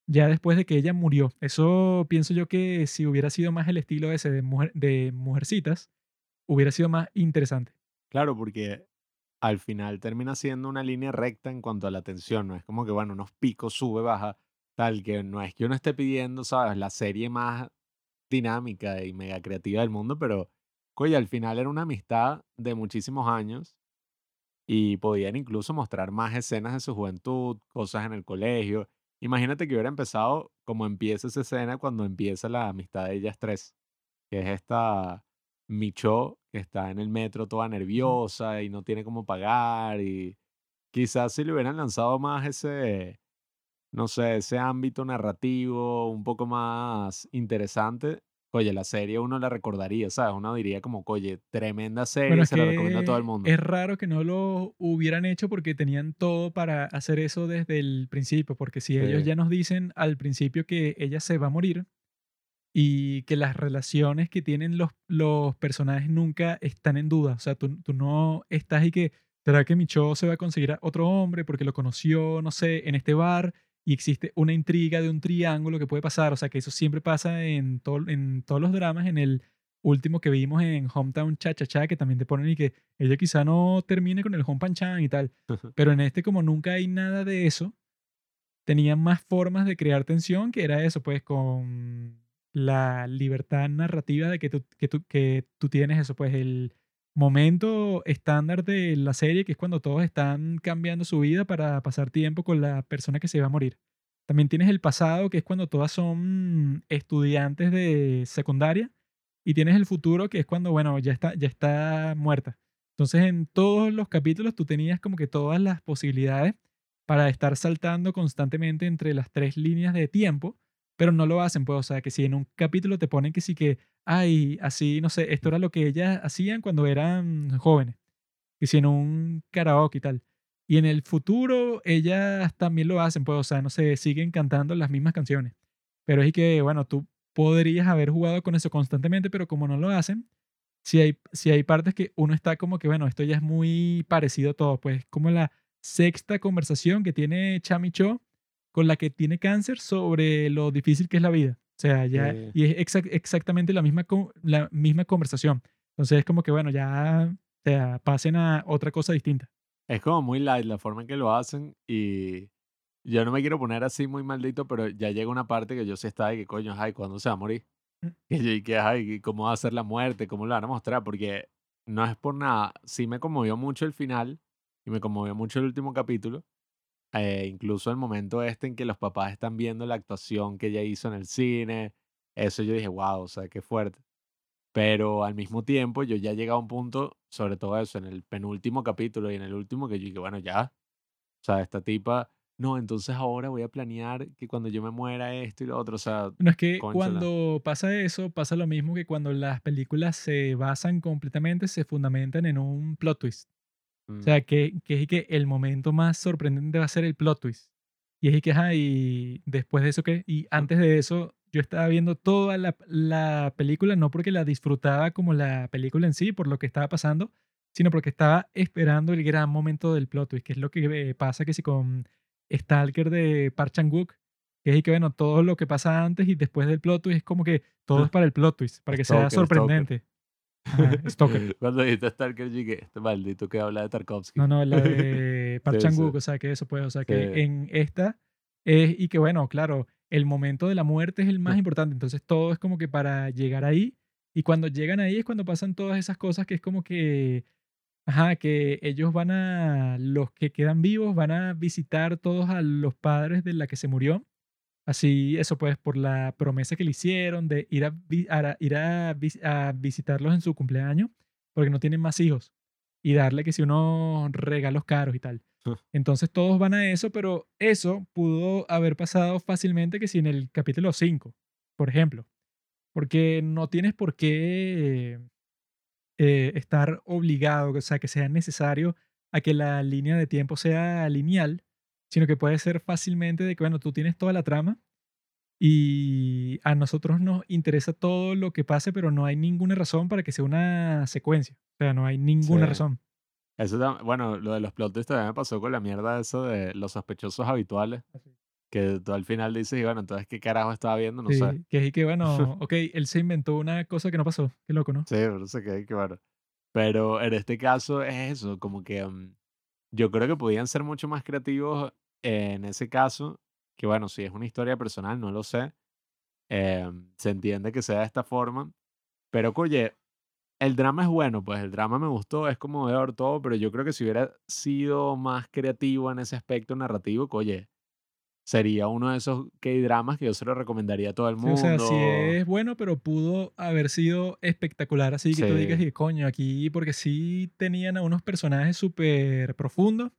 ya después de que ella murió. Eso pienso yo que si hubiera sido más el estilo ese de, mujer, de mujercitas, hubiera sido más interesante. Claro, porque al final termina siendo una línea recta en cuanto a la tensión, no es como que, bueno, unos picos, sube, baja, tal, que no es que uno esté pidiendo, ¿sabes? La serie más dinámica y mega creativa del mundo, pero, oye, al final era una amistad de muchísimos años y podían incluso mostrar más escenas de su juventud, cosas en el colegio. Imagínate que hubiera empezado como empieza esa escena cuando empieza la amistad de ellas tres, que es esta Micho que está en el metro toda nerviosa y no tiene cómo pagar y quizás si le hubieran lanzado más ese, no sé, ese ámbito narrativo un poco más interesante, oye, la serie uno la recordaría, ¿sabes? Uno diría como, oye, tremenda Bueno, serie, es se la recomiendo a todo el mundo. es raro que no lo hubieran hecho porque tenían todo para hacer eso desde el principio, porque si ellos Sí. ya nos dicen al principio que ella se va a morir y que las relaciones que tienen los, los personajes nunca están en duda. O sea, tú, tú no estás y que, ¿será que Micho se va a conseguir a otro hombre porque lo conoció, no sé, en este bar? Y existe una intriga de un triángulo que puede pasar. O sea, que eso siempre pasa en, todo, en todos los dramas. En el último que vimos en Hometown Cha Cha Cha, que también te ponen y que ella quizá no termine con el Home Chan y tal. Pero en este, como nunca hay nada de eso, tenían más formas de crear tensión, que era eso, pues con la libertad narrativa de que tú, que tú, que tú tienes eso, pues el momento estándar de la serie, que es cuando todos están cambiando su vida para pasar tiempo con la persona que se va a morir. También tienes el pasado, que es cuando todas son estudiantes de secundaria, y tienes el futuro, que es cuando, bueno, ya está, ya está muerta. Entonces, en todos los capítulos tú tenías como que todas las posibilidades para estar saltando constantemente entre las tres líneas de tiempo, pero no lo hacen, pues, o sea, que si en un capítulo te ponen que sí que, ay, así, no sé, esto era lo que ellas hacían cuando eran jóvenes, que si en un karaoke y tal. Y en el futuro ellas también lo hacen, pues, o sea, no sé, siguen cantando las mismas canciones. Pero es que, bueno, tú podrías haber jugado con eso constantemente, pero como no lo hacen, si hay, si hay partes que uno está como que, bueno, esto ya es muy parecido a todo, pues como la sexta conversación que tiene Chami Cho con la que tiene cáncer sobre lo difícil que es la vida. O sea, ya, Sí. y es exac- exactamente la misma, la misma conversación. Entonces es como que, bueno, ya, o sea, pasen a otra cosa distinta. Es como muy light la forma en que lo hacen y yo no me quiero poner así muy maldito, pero ya llega una parte que yo sí estaba de que coño, ay, ¿cuándo se va a morir? Mm. Que yo y que, ay, ¿cómo va a ser la muerte? ¿Cómo lo van a mostrar? Porque no es por nada, sí me conmovió mucho el final y me conmovió mucho el último capítulo. Eh, incluso el momento este en que los papás están viendo la actuación que ella hizo en el cine, eso yo dije, wow, o sea, qué fuerte. Pero al mismo tiempo yo ya llegué a un punto, sobre todo eso, en el penúltimo capítulo y en el último, que yo dije, bueno, ya, o sea, esta tipa, no, entonces ahora voy a planear que cuando yo me muera esto y lo otro, o sea, Bueno, es que cuando pasa eso, pasa lo mismo que cuando las películas se basan completamente, se fundamentan en un plot twist. Mm, O sea, que, que es que el momento más sorprendente va a ser el plot twist. Y es que, ajá, y después de eso, ¿qué? Y antes de eso, yo estaba viendo toda la, la película, no porque la disfrutaba como la película en sí, por lo que estaba pasando, sino porque estaba esperando el gran momento del plot twist, que es lo que eh, pasa que si con Stalker de Park Chan-wook, que es que, bueno, todo lo que pasa antes y después del plot twist es como que todo es para el plot twist, para que sea Stalker, sorprendente. Stalker. Cuando dijiste Stalker, dije, este maldito que habla de Tarkovsky. No, no, la de. Chan-wook, o sea, que eso puede, o sea, que Sí. en esta es, y que bueno, claro, el momento de la muerte es el más importante, entonces todo es como que para llegar ahí, y cuando llegan ahí es cuando pasan todas esas cosas que es como que, ajá, que ellos van a, los que quedan vivos, van a visitar todos a los padres de la que se murió, así, eso pues, por la promesa que le hicieron de ir a, ir a, vis- a visitarlos en su cumpleaños, porque no tienen más hijos y darle que si unos regalos caros y tal. Entonces todos van a eso, pero eso pudo haber pasado fácilmente que si en el capítulo 5, por ejemplo. Porque no tienes por qué eh, estar obligado, o sea, que sea necesario a que la línea de tiempo sea lineal, sino que puede ser fácilmente de que, bueno, tú tienes toda la trama y a nosotros nos interesa todo lo que pase, pero no hay ninguna razón para que sea una secuencia. O sea, no hay ninguna Sí. razón. Eso bueno, lo de los plot twists también me pasó con la mierda eso de los sospechosos habituales, que tú al final dices, y bueno, entonces, ¿qué carajo estaba viendo? No Sí, sé. que es que, bueno, ok, él se inventó una cosa que no pasó. Qué loco, ¿no? Sí, pero no sé qué, qué bueno. Pero en este caso es eso, como que mm, yo creo que podían ser mucho más creativos en ese caso, que bueno, si es una historia personal, no lo sé, em, se entiende que sea de esta forma, pero oye, el drama es bueno, pues el drama me gustó, es como ver todo, pero yo creo que si hubiera sido más creativo en ese aspecto narrativo, oye, sería uno de esos K-dramas que yo se lo recomendaría a todo el Sí, mundo. o sea, sí es bueno, pero pudo haber sido espectacular. Así que tú digas, Sí. y coño, aquí, porque sí tenían a unos personajes súper profundos.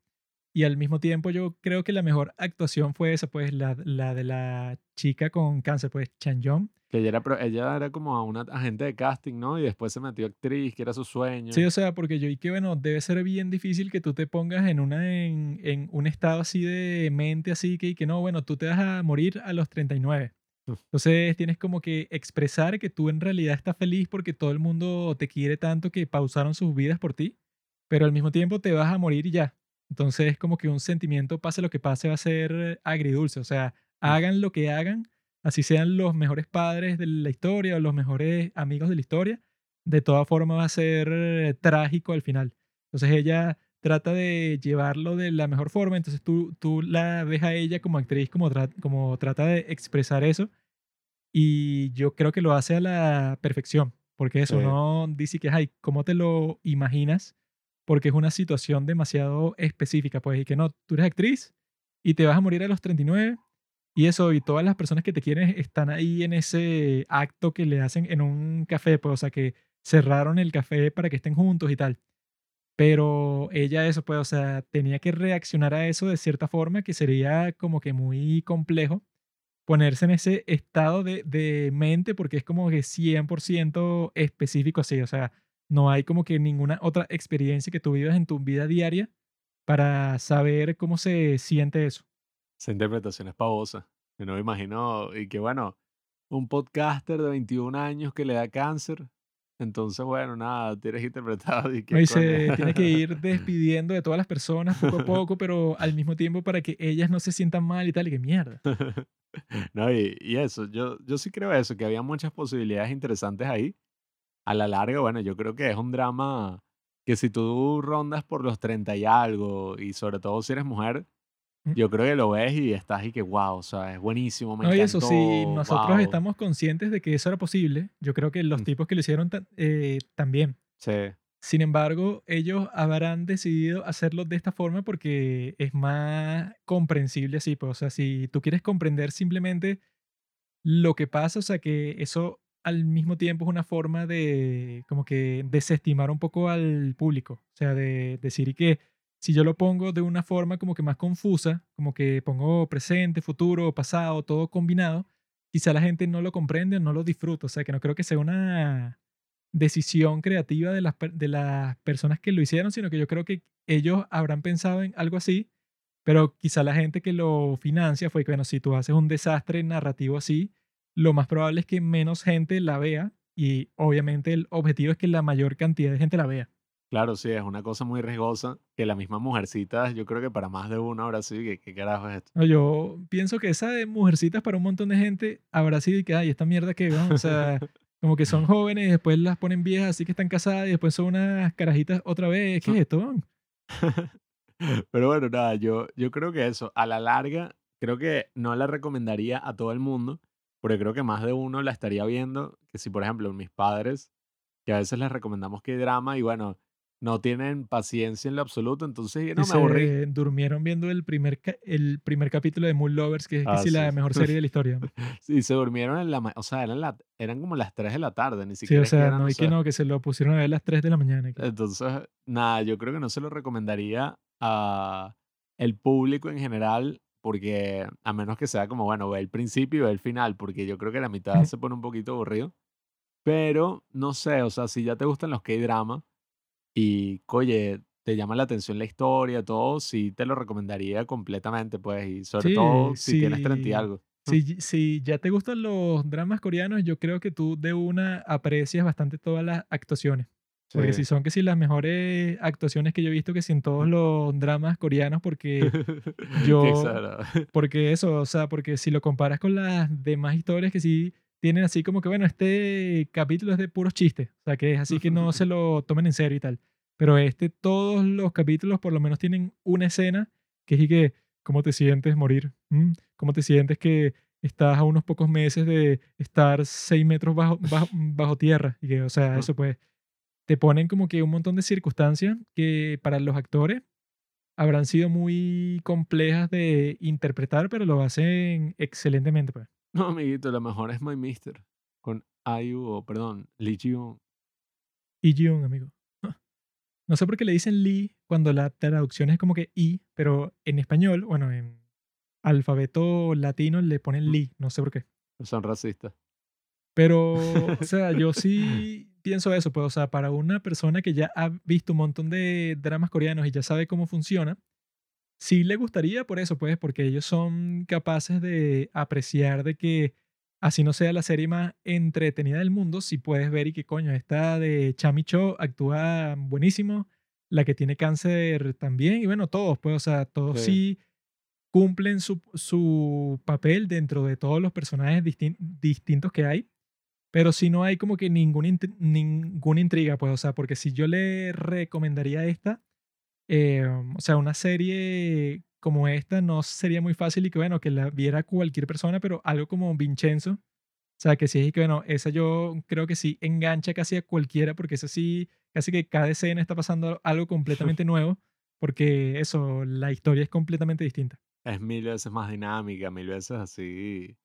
Y al mismo tiempo, yo creo que la mejor actuación fue esa, pues, la, la de la chica con cáncer, pues, Chan Yong. Que ella era, pro- ella era como una agente de casting, ¿no? Y después se metió actriz, que era su sueño. Sí, o sea, porque yo y que bueno, debe ser bien difícil que tú te pongas en una en, en un estado así de mente así que, y que no, bueno, tú te vas a morir a los 39 Entonces tienes como que expresar que tú en realidad estás feliz porque todo el mundo te quiere tanto que pausaron sus vidas por ti, pero al mismo tiempo te vas a morir y ya. Entonces es como que un sentimiento, pase lo que pase, va a ser agridulce. O sea, hagan lo que hagan, así sean los mejores padres de la historia o los mejores amigos de la historia, de todas formas va a ser eh, trágico al final. Entonces ella trata de llevarlo de la mejor forma, entonces tú, tú la ves a ella como actriz, como, como trata de expresar eso, y yo creo que lo hace a la perfección, porque eso no dice que, ay, ¿cómo te lo imaginas? Porque es una situación demasiado específica, pues, y que no, tú eres actriz y te vas a morir a los 39, y eso, y todas las personas que te quieren están ahí en ese acto que le hacen en un café, pues, o sea, que cerraron el café para que estén juntos y tal. Pero ella eso, pues, o sea, tenía que reaccionar a eso de cierta forma que sería como que muy complejo ponerse en ese estado de, de mente porque es como que 100% específico así, o sea, no hay como que ninguna otra experiencia que tú vivas en tu vida diaria para saber cómo se siente eso. Esa interpretación es pavosa. Yo no me imagino, y que bueno, un podcaster de 21 años que le da cáncer, entonces, bueno, nada, tienes interpretado y que... se tiene que ir despidiendo de todas las personas poco a poco, pero al mismo tiempo para que ellas no se sientan mal y tal, y que mierda. no, y, y, eso, yo, yo sí creo eso, que había muchas posibilidades interesantes ahí. A la larga, bueno, yo creo que es un drama que si tú rondas por los 30 y algo, y sobre todo si eres mujer, Mm. Yo creo que lo ves y estás y que wow, o sea, es buenísimo. Me no, y eso sí, nosotros estamos conscientes de que eso era posible. Yo creo que los mm. tipos que lo hicieron eh, también. Sí. Sin embargo, ellos habrán decidido hacerlo de esta forma porque es más comprensible así. Pues, o sea, si tú quieres comprender simplemente lo que pasa, o sea, que eso al mismo tiempo es una forma de como que desestimar un poco al público. O sea, de decir que si yo lo pongo de una forma como que más confusa, como que pongo presente, futuro, pasado, todo combinado, quizá la gente no lo comprende o no lo disfruta. O sea, que no creo que sea una decisión creativa de las, de las personas que lo hicieron, sino que yo creo que ellos habrán pensado en algo así, pero quizá la gente que lo financia fue que, bueno, si tú haces un desastre narrativo así, lo más probable es que menos gente la vea y obviamente el objetivo es que la mayor cantidad de gente la vea. Claro, sí, es una cosa muy riesgosa que la misma mujercita, yo creo que para más de una ahora sí, ¿qué, carajo es esto? No, yo pienso que esa de mujercitas para un montón de gente habrá sido y que, ay, esta mierda que, ¿no? o sea, como que son jóvenes y después las ponen viejas así que están casadas y después son unas carajitas otra vez, ¿qué es esto? Pero bueno, nada, yo, yo creo que eso, a la larga, creo que no la recomendaría a todo el mundo, porque creo que más de uno la estaría viendo, que si por ejemplo mis padres, que a veces les recomendamos que hay drama y bueno, no tienen paciencia en lo absoluto, entonces no me aburrí. durmieron viendo el primer, el primer capítulo de Moon Lovers, que es ah, la mejor serie de la historia. sí, se durmieron en la, o sea, eran, la, eran como las 3 de la tarde, ni siquiera. Sí, o sea, no, que no, que se lo pusieron a ver las 3 de la mañana. Entonces, nada, yo creo que no se lo recomendaría a el público en general, porque a menos que sea como, bueno, ve el principio y ve el final, porque yo creo que la mitad se pone un poquito aburrido. Pero, no sé, o sea, si ya te gustan los K-drama, y, oye, te llama la atención la historia, todo, sí te lo recomendaría completamente, pues, y sobre todo si tienes 30 y algo. Si, si ya te gustan los dramas coreanos, yo creo que tú de una aprecias bastante todas las actuaciones. Porque si son que si las mejores actuaciones que yo he visto que si en todos los dramas coreanos, porque yo... porque eso, o sea, porque si lo comparas con las demás historias que sí tienen así como que, bueno, este capítulo es de puros chistes, o sea, que es así que no se lo tomen en serio y tal. Pero este, todos los capítulos por lo menos tienen una escena que es y que, ¿cómo te sientes morir? ¿Mm? ¿Cómo te sientes que estás a unos pocos meses de estar seis metros bajo, bajo, tierra? Y que, o sea, eso pues, te ponen como que un montón de circunstancias que para los actores habrán sido muy complejas de interpretar, pero lo hacen excelentemente, pues. No, amiguito, lo mejor es My Mister. Con IU, o perdón, Lee Jiun. Lee Jiun, amigo. No sé por qué le dicen Lee cuando la traducción es como que I, pero en español, bueno, en alfabeto latino le ponen mm. Lee, no sé por qué. Son racistas. Pero, o sea, yo sí pienso eso, pues, o sea, para una persona que ya ha visto un montón de dramas coreanos y ya sabe cómo funciona, sí le gustaría por eso, pues, porque ellos son capaces de apreciar de que así no sea la serie más entretenida del mundo, si puedes ver y que coño, esta de Chami Cho actúa buenísimo, la que tiene cáncer también, y bueno, todos, pues, o sea, todos Sí. sí cumplen su, su papel dentro de todos los personajes distin- distintos que hay, pero si no hay como que ninguna, int- ninguna intriga, pues, o sea, porque si yo le recomendaría esta, eh, o sea, una serie como esta no sería muy fácil y que, bueno, que la viera cualquier persona, pero algo como Vincenzo, o sea, que sí, es que, bueno, esa yo creo que sí engancha casi a cualquiera, porque esa sí, casi que cada escena está pasando algo completamente nuevo, porque eso, la historia es completamente distinta. Es mil veces más dinámica, mil veces así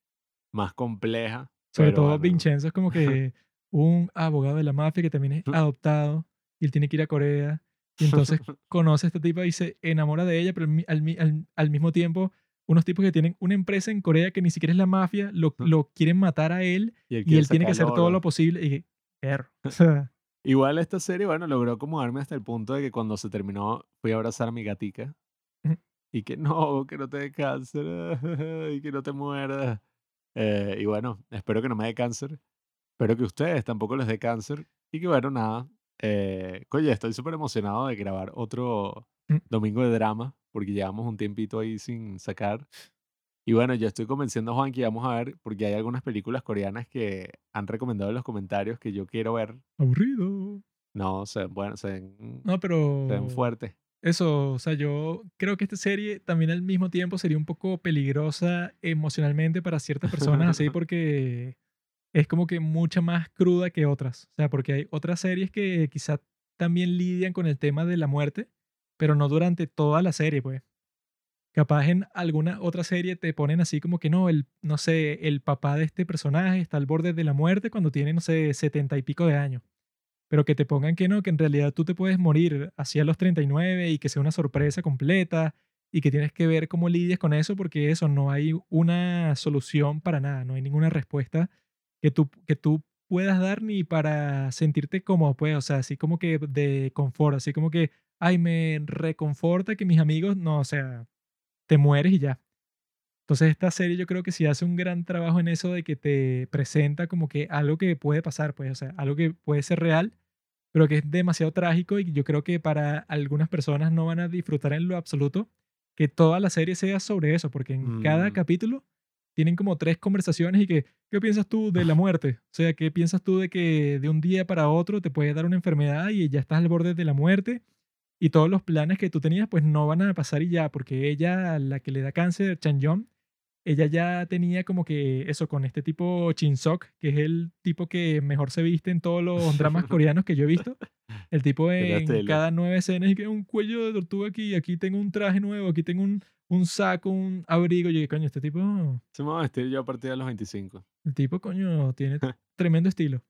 más compleja. Sobre pero todo Vincenzo es como que un abogado de la mafia que también es adoptado y él tiene que ir a Corea y entonces conoce a esta tipa y se enamora de ella, pero al, al al- mismo tiempo unos tipos que tienen una empresa en Corea que ni siquiera es la mafia, lo, lo quieren matar a él y él y él tiene que hacer todo lo posible y perro. O sea, Igual esta serie, bueno, logró acomodarme hasta el punto de que cuando se terminó fui a abrazar a mi gatica y que no, que no te dé cáncer y que no te mueras. Eh, y bueno, espero que no me dé cáncer. Espero que ustedes tampoco les dé cáncer. Y que bueno, nada. Eh, oye, estoy súper emocionado de grabar otro Mm. domingo de drama porque llevamos un tiempito ahí sin sacar. Y bueno, yo estoy convenciendo a Juan que vamos a ver porque hay algunas películas coreanas que han recomendado en los comentarios que yo quiero ver. aburrido. No, se ven, bueno, se ven, No, pero... se ven fuertes. Eso, o sea, yo creo que esta serie también al mismo tiempo sería un poco peligrosa emocionalmente para ciertas personas, así porque es como que mucha más cruda que otras. O sea, porque hay otras series que quizá también lidian con el tema de la muerte, pero no durante toda la serie, pues. Capaz en alguna otra serie te ponen así como que no, el, no sé, el papá de este personaje está al borde de la muerte cuando tiene, no sé, setenta y pico de años pero que te pongan que no, que en realidad tú te puedes morir así a los 39 y que sea una sorpresa completa y que tienes que ver cómo lidias con eso porque eso no hay una solución para nada, no hay ninguna respuesta que tú, que tú puedas dar ni para sentirte cómodo, pues, o sea, así como que de confort, así como que, ay, me reconforta que mis amigos, no, o sea, te mueres y ya. Entonces esta serie yo creo que sí hace un gran trabajo en eso de que te presenta como que algo que puede pasar, pues, o sea, algo que puede ser real, pero que es demasiado trágico y yo creo que para algunas personas no van a disfrutar en lo absoluto que toda la serie sea sobre eso, porque en cada Mm. capítulo tienen como tres conversaciones y que, ¿qué piensas tú de la muerte? O sea, ¿qué piensas tú de que de un día para otro te puede dar una enfermedad y ya estás al borde de la muerte? Y todos los planes que tú tenías pues no van a pasar y ya, porque ella, la que le da cáncer, Chan Yong, ella ya tenía como que eso con este tipo Shin Sok, que es el tipo que mejor se viste en todos los dramas coreanos que yo he visto. El tipo en cada nueve escenas y que un cuello de tortuga aquí, aquí tengo un traje nuevo, aquí tengo un, un saco, un abrigo. Y yo, dije, coño, este tipo, Se me va a vestir yo a partir de los 25. el tipo, coño, tiene tremendo estilo.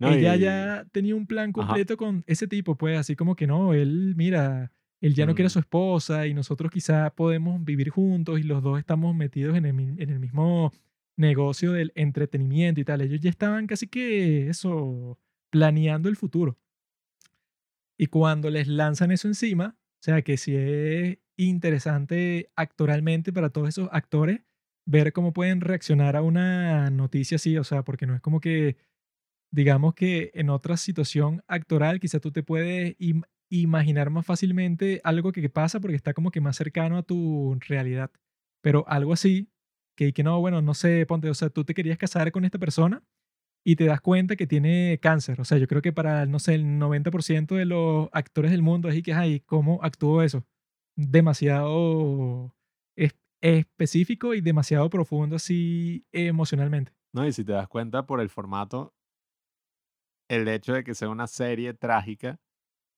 No, Ella y- ya tenía un plan Ajá. completo con ese tipo, pues así como que no, él, mira, él ya no quiere a Mm. su esposa y nosotros quizá podemos vivir juntos y los dos estamos metidos en el, mi- en el mismo negocio del entretenimiento y tal. Ellos ya estaban casi que eso, planeando el futuro. Y cuando les lanzan eso encima, o sea que sí es interesante actoralmente para todos esos actores ver cómo pueden reaccionar a una noticia así, o sea, porque no es como que digamos que en otra situación actoral quizá tú te puedes imaginar más fácilmente algo que pasa porque está como que más cercano a tu realidad. Pero algo así, que, que no, bueno, no sé, ponte, o sea, tú te querías casar con esta persona y te das cuenta que tiene cáncer. O sea, yo creo que para, no sé, el 90% de los actores del mundo es y que, ay, ¿cómo actuó eso? Demasiado es- específico y demasiado profundo así emocionalmente. No, y si te das cuenta por el formato, el hecho de que sea una serie trágica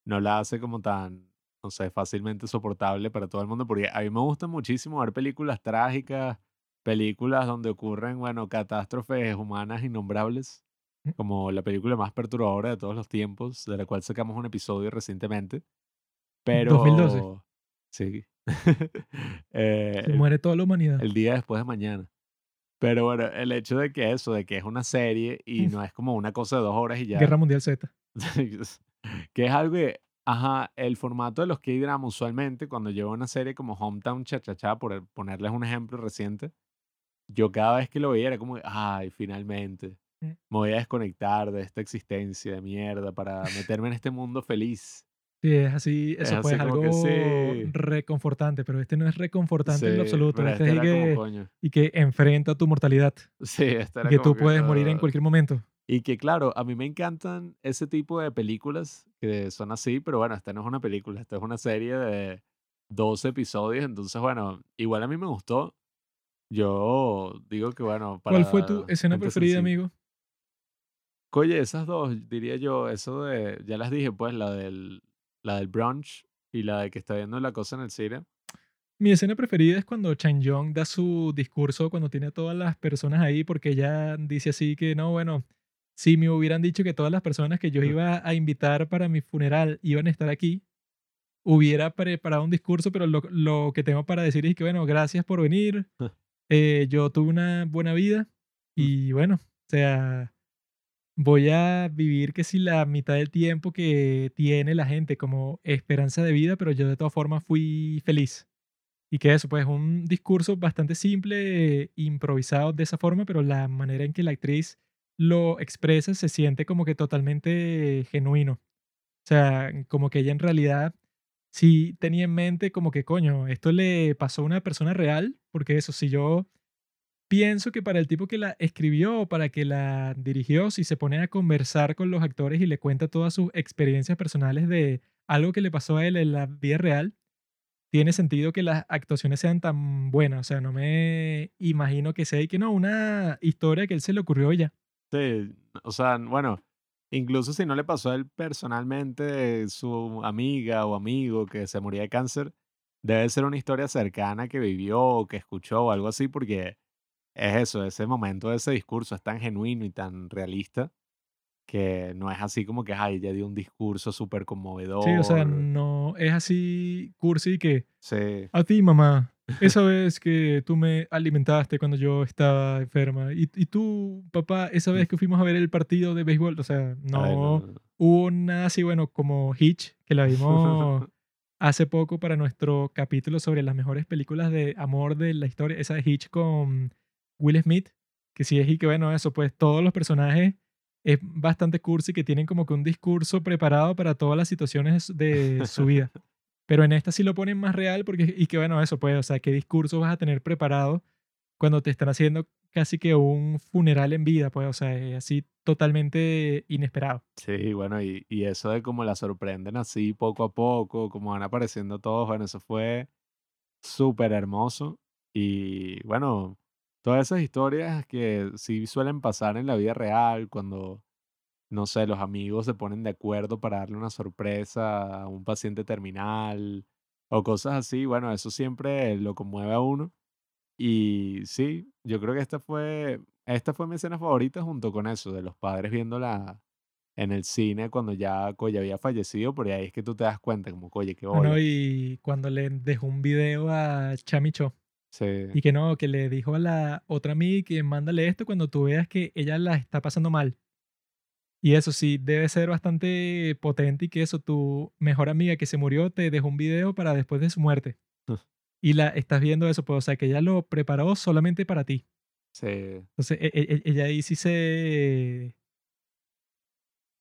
no la hace como tan, no sé, fácilmente soportable para todo el mundo, porque a mí me gusta muchísimo ver películas trágicas, películas donde ocurren, bueno, catástrofes humanas innombrables, Mm. como la película más perturbadora de todos los tiempos, de la cual sacamos un episodio recientemente. Pero... 2012. Sí. Eh, Se el- muere toda la humanidad. el día después de mañana. Pero bueno, el hecho de que eso, de que es una serie y Mm. no es como una cosa de dos horas y ya. Guerra Mundial Z. que es algo que, ajá, el formato de los K-drama usualmente cuando lleva una serie como Hometown Cha Cha Cha, por el- ponerles un ejemplo reciente, yo cada vez que lo veía era como, ay, finalmente, Mm. me voy a desconectar de esta existencia de mierda para meterme en este mundo feliz. Sí, es así, Es eso pues así como algo que sí. reconfortante, pero este no es reconfortante en lo Sí, absoluto. Este este es y que, y que enfrenta tu mortalidad Sí, este y era que como tú puedes morir en cualquier momento. Y que claro, a mí me encantan ese tipo de películas que son así, pero bueno, esta no es una película, esta es una serie de 12 episodios, entonces bueno, igual a mí me gustó. Yo digo que bueno, ¿Cuál fue tu para escena preferida, sencilla. amigo? Oye, esas dos, diría yo, eso de, ya las dije, pues, la del, la del brunch y la de que está viendo la cosa en el cine. Mi escena preferida es cuando Chan Yong da su discurso, cuando tiene a todas las personas ahí, porque ella dice así que no, bueno, si me hubieran dicho que todas las personas que yo iba a invitar para mi funeral iban a estar aquí, hubiera preparado un discurso, pero lo, lo que tengo para decir es que, bueno, gracias por venir, eh, yo tuve una buena vida y bueno, o sea, voy a vivir que si la mitad del tiempo que tiene la gente como esperanza de vida, pero yo de todas formas fui feliz. Y que eso, pues un discurso bastante simple, eh, improvisado de esa forma, pero la manera en que la actriz lo expresa se siente como que totalmente genuino. O sea, como que ella en realidad sí tenía en mente como que, coño, esto le pasó a una persona real, porque eso, si yo pienso que para el tipo que la escribió para que la dirigió, si se pone a conversar con los actores y le cuenta todas sus experiencias personales de algo que le pasó a él en la vida real, tiene sentido que las actuaciones sean tan buenas. O sea, no me imagino que sea y que no, una historia que él se le ocurrió ya. Sí, o sea, bueno, incluso si no le pasó a él personalmente, su amiga o amigo que se moría de cáncer, debe ser una historia cercana que vivió o que escuchó o algo así, porque es eso, ese momento de ese discurso es tan genuino y tan realista que no es así como que, ay, ella dio un discurso súper Sí, o sea, conmovedor. no es así cursi que Sí, a ti, mamá, esa vez que tú me alimentaste cuando yo estaba enferma y, y tú, papá, esa vez que fuimos a ver el partido de béisbol, o sea, ay, no no. hubo nada así, bueno, como Hitch, que la vimos hace poco para nuestro capítulo sobre las mejores películas de amor de la historia, esa de Hitch con Will Smith, que sí es y que bueno, eso, pues todos los personajes es bastante cursi, que tienen como que un discurso preparado para todas las situaciones de su vida. Pero en esta sí lo ponen más real porque, y que bueno, eso pues, o sea, ¿qué discurso vas a tener preparado cuando te están haciendo casi que un funeral en vida? Pues, o sea, es así totalmente inesperado. Sí, bueno, y, y eso de cómo la sorprenden así poco a poco, como van apareciendo todos, bueno, eso fue súper hermoso. Y bueno, todas esas historias que sí suelen pasar en la vida real, cuando, no sé, los amigos se ponen de acuerdo para darle una sorpresa a un paciente terminal o cosas así, bueno, eso siempre lo conmueve a uno. Y sí, yo creo que esta fue, esta fue mi escena favorita junto con eso, de los padres viéndola en el cine cuando ya Coya había fallecido, por ahí es que tú te das cuenta, como, oye, qué Bueno, bola. y cuando le dejó un video a Chamicho Sí, y que no, que le dijo a la otra amiga que mándale esto cuando tú veas que ella la está pasando mal. Y eso sí, debe ser bastante potente y que eso, tu mejor amiga que se murió te dejó un video para después de su muerte. Y la estás viendo eso, pues, o sea, que ella lo preparó solamente para ti. sí, Entonces, e- e- ella ahí sí se,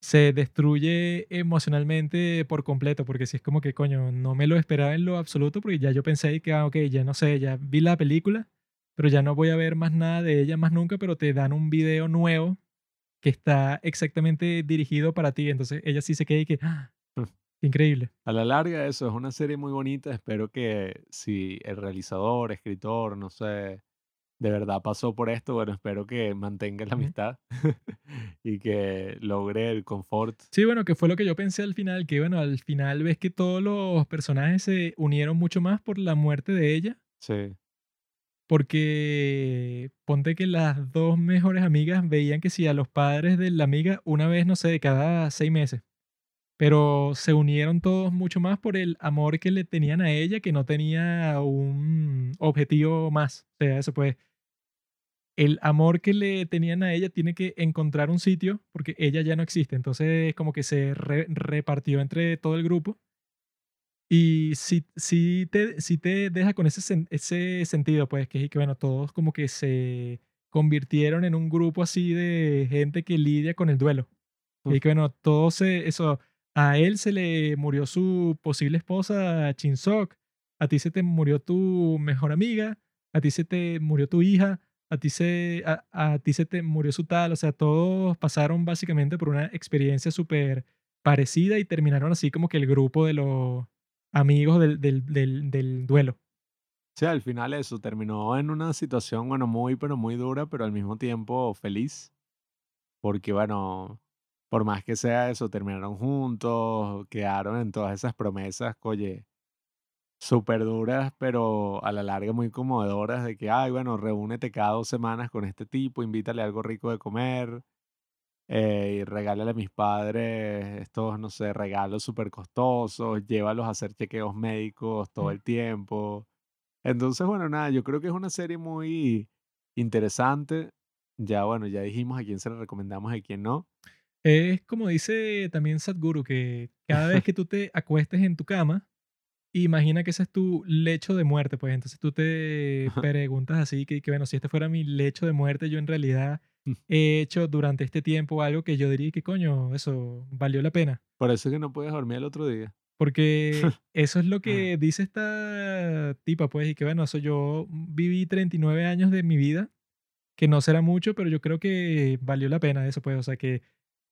se destruye emocionalmente por completo, porque si es como que, coño, no me lo esperaba en lo absoluto, porque ya yo pensé que, ah, ok, ya no sé, ya vi la película, pero ya no voy a ver más nada de ella más nunca, pero te dan un video nuevo que está exactamente dirigido para ti. Entonces, ella sí se queda y que, ¡ah! qué increíble. A la larga, eso es una serie muy bonita. Espero que si el realizador, escritor, no sé, de verdad pasó por esto, bueno, espero que mantenga la amistad y que logre el confort. Sí, bueno, que fue lo que yo pensé al final, que bueno, al final ves que todos los personajes se unieron mucho más por la muerte de ella, Sí, porque ponte que las dos mejores amigas veían que sí a los padres de la amiga una vez, no sé, cada seis meses, pero se unieron todos mucho más por el amor que le tenían a ella, que no tenía un objetivo más. O sea, eso pues, el amor que le tenían a ella tiene que encontrar un sitio porque ella ya no existe. Entonces, como que se re- repartió entre todo el grupo. Y sí, sí, te, sí te deja con ese, ese sentido, pues, que es que, bueno, todos como que se convirtieron en un grupo así de gente que lidia con el duelo. Y que, bueno, todo se, eso, a él se le murió su posible esposa, Chinsok, a ti se te murió tu mejor amiga, a ti se te murió tu hija, a ti se, a, a ti se te murió su tal, o sea, todos pasaron básicamente por una experiencia súper parecida y terminaron así como que el grupo de los amigos del, del, del, del duelo. Sí, al final eso terminó en una situación, bueno, muy, pero muy dura, pero al mismo tiempo feliz, porque bueno, por más que sea eso, terminaron juntos, quedaron en todas esas promesas, oye, súper duras, pero a la larga muy conmovedoras de que, ay, bueno, reúnete cada dos semanas con este tipo, invítale algo rico de comer, eh, y regálale a mis padres estos, no sé, regalos súper costosos, llévalos a hacer chequeos médicos todo Mm. el tiempo. Entonces, bueno, nada, yo creo que es una serie muy interesante. Ya, bueno, ya dijimos a quién se la recomendamos y a quién no. Es como dice también Sadhguru, que cada vez que tú te acuestes en tu cama, imagina que ese es tu lecho de muerte, pues entonces tú te preguntas así, que, que bueno, si este fuera mi lecho de muerte, yo en realidad he hecho durante este tiempo algo que yo diría que coño, eso valió la pena. Por eso es que no puedes dormir el otro día. Porque eso es lo que dice esta tipa, pues, y que bueno, eso yo viví 39 años de mi vida, que no será mucho, pero yo creo que valió la pena eso, pues, o sea, que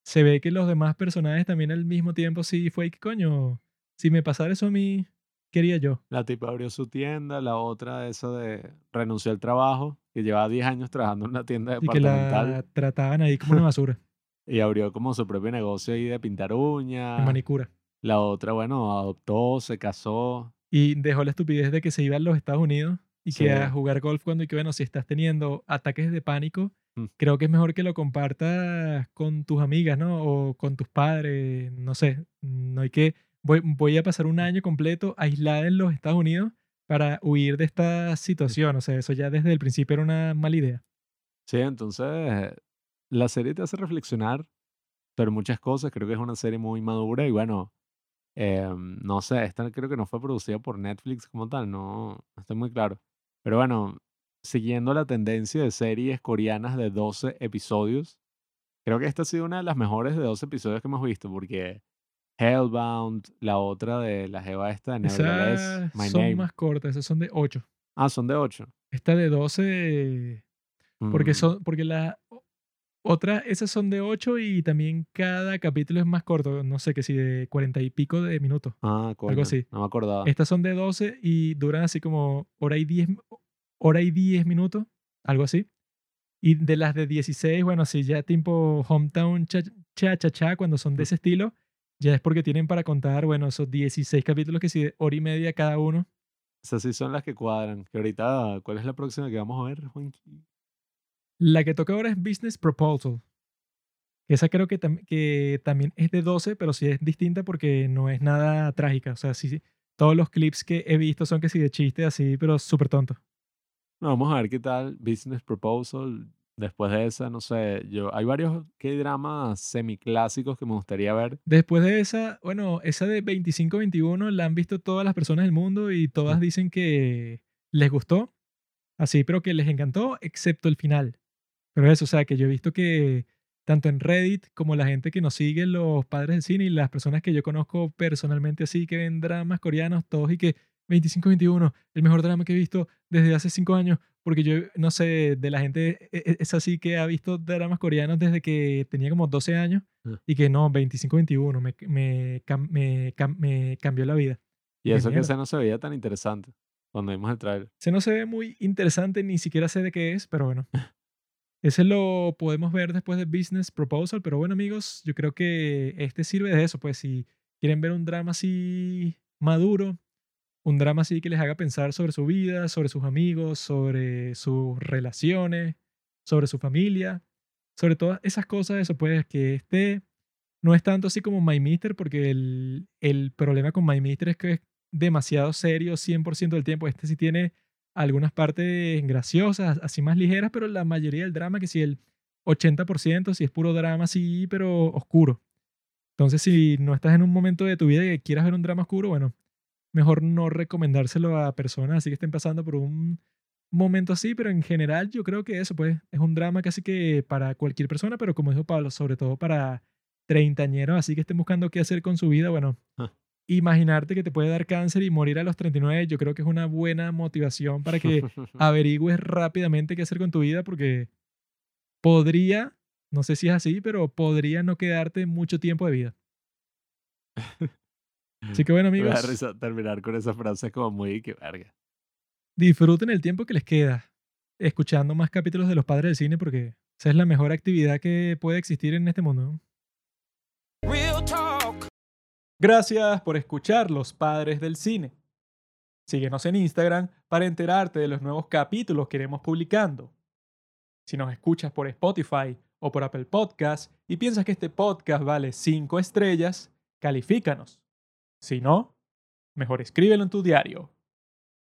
se ve que los demás personajes también al mismo tiempo sí fue, que coño, si me pasara eso a mí, quería yo. La tipa abrió su tienda, la otra, eso de renunció al trabajo, que llevaba 10 años trabajando en una tienda Y que la departamental trataban ahí como una basura, y abrió como su propio negocio ahí de pintar en uñas. manicura. La otra, bueno, adoptó, se casó. Y dejó la estupidez de que se iba a los Estados Unidos y que a Sí. jugar golf cuando y que bueno, si estás teniendo ataques de pánico, Mm. creo que es mejor que lo compartas con tus amigas, ¿no? O con tus padres, no sé. No hay que, voy, voy a pasar un año completo aislada en los Estados Unidos para huir de esta situación. O sea, eso ya desde el principio era una mala idea. Sí, entonces la serie te hace reflexionar sobre muchas cosas. Creo que es una serie muy madura y bueno, em, no sé, esta creo que no fue producida por Netflix como tal, no, no estoy muy claro. Pero bueno, siguiendo la tendencia de series coreanas de 12 episodios, creo que esta ha sido una de las mejores de 12 episodios que hemos visto porque Hellbound, la otra de la jeva esta de Esas My son Name. más cortas, esas son de 8. Ah, son de 8. Esta de 12, porque Mm, son, porque la otra, esas son de 8 y también cada capítulo es más corto, no sé, que si de 40 y pico de minutos. Ah, coño, así. no me acordaba. Estas son de 12 y duran así como hora y 10, hora y 10 minutos, algo así. Y de las de 16, bueno, así ya tipo hometown cha cha cha, cha, cuando son de Mm. ese estilo, ya es porque tienen para contar, bueno, esos 16 capítulos que sí hora y media cada uno. Esas sí son las que cuadran. Que ahorita, ¿cuál es la próxima que vamos a ver, Juanqui? La que toca ahora es Business Proposal. Esa creo que, tam- que también es de 12, pero sí es distinta porque no es nada trágica. O sea, sí, sí, todos los clips que he visto son que sí de chiste así, pero súper tontos. No, vamos a ver qué tal Business Proposal. Después de esa, no sé, yo hay varios que dramas semiclásicos que me gustaría ver. Después de esa, bueno, esa de 25-21 la han visto todas las personas del mundo y todas dicen que les gustó. Así, pero que les encantó, excepto el final. Pero eso, o sea, que yo he visto que tanto en Reddit como la gente que nos sigue, los padres del cine y las personas que yo conozco personalmente así, que ven dramas coreanos, todos y que 25-21, el mejor drama que he visto desde hace cinco años, porque yo, no sé, de la gente e- e- es así que ha visto dramas coreanos desde que tenía como 12 años Ah. y que no, 25-21, me, me, me, me cambió la vida. Y eso que ese no se veía tan interesante cuando vimos el trailer. Se no se ve muy interesante, ni siquiera sé de qué es, pero bueno. Ese lo podemos ver después de Business Proposal, pero bueno amigos, yo creo que este sirve de eso, pues si quieren ver un drama así maduro, un drama así que les haga pensar sobre su vida, sobre sus amigos, sobre sus relaciones, sobre su familia, sobre todas esas cosas, eso pues que este no es tanto así como My Mister, porque el, el problema con My Mister es que es demasiado serio 100% del tiempo. Este sí tiene algunas partes graciosas, así más ligeras, pero la mayoría del drama, que si el 80%, si es puro drama así, pero oscuro. Entonces, si no estás en un momento de tu vida que quieras ver un drama oscuro, bueno, mejor no recomendárselo a personas así que estén pasando por un momento así, pero en general yo creo que eso pues es un drama casi que para cualquier persona, pero como dijo Pablo, sobre todo para treintañeros así que estén buscando qué hacer con su vida, bueno, Ah. imaginarte que te puede dar cáncer y morir a los 39, yo creo que es una buena motivación para que averigües rápidamente qué hacer con tu vida porque podría, no sé si es así, pero podría no quedarte mucho tiempo de vida. Así que bueno Me da amigos, risa terminar con esa frase como muy que verga. disfruten el tiempo que les queda escuchando más capítulos de Los Padres del Cine porque esa es la mejor actividad que puede existir en este mundo. ¿no? Real talk. Gracias por escuchar Los Padres del Cine. Síguenos en Instagram para enterarte de los nuevos capítulos que iremos publicando. Si nos escuchas por Spotify o por Apple Podcast y piensas que este podcast vale 5 estrellas, califícanos. Si no, mejor escríbelo en tu diario.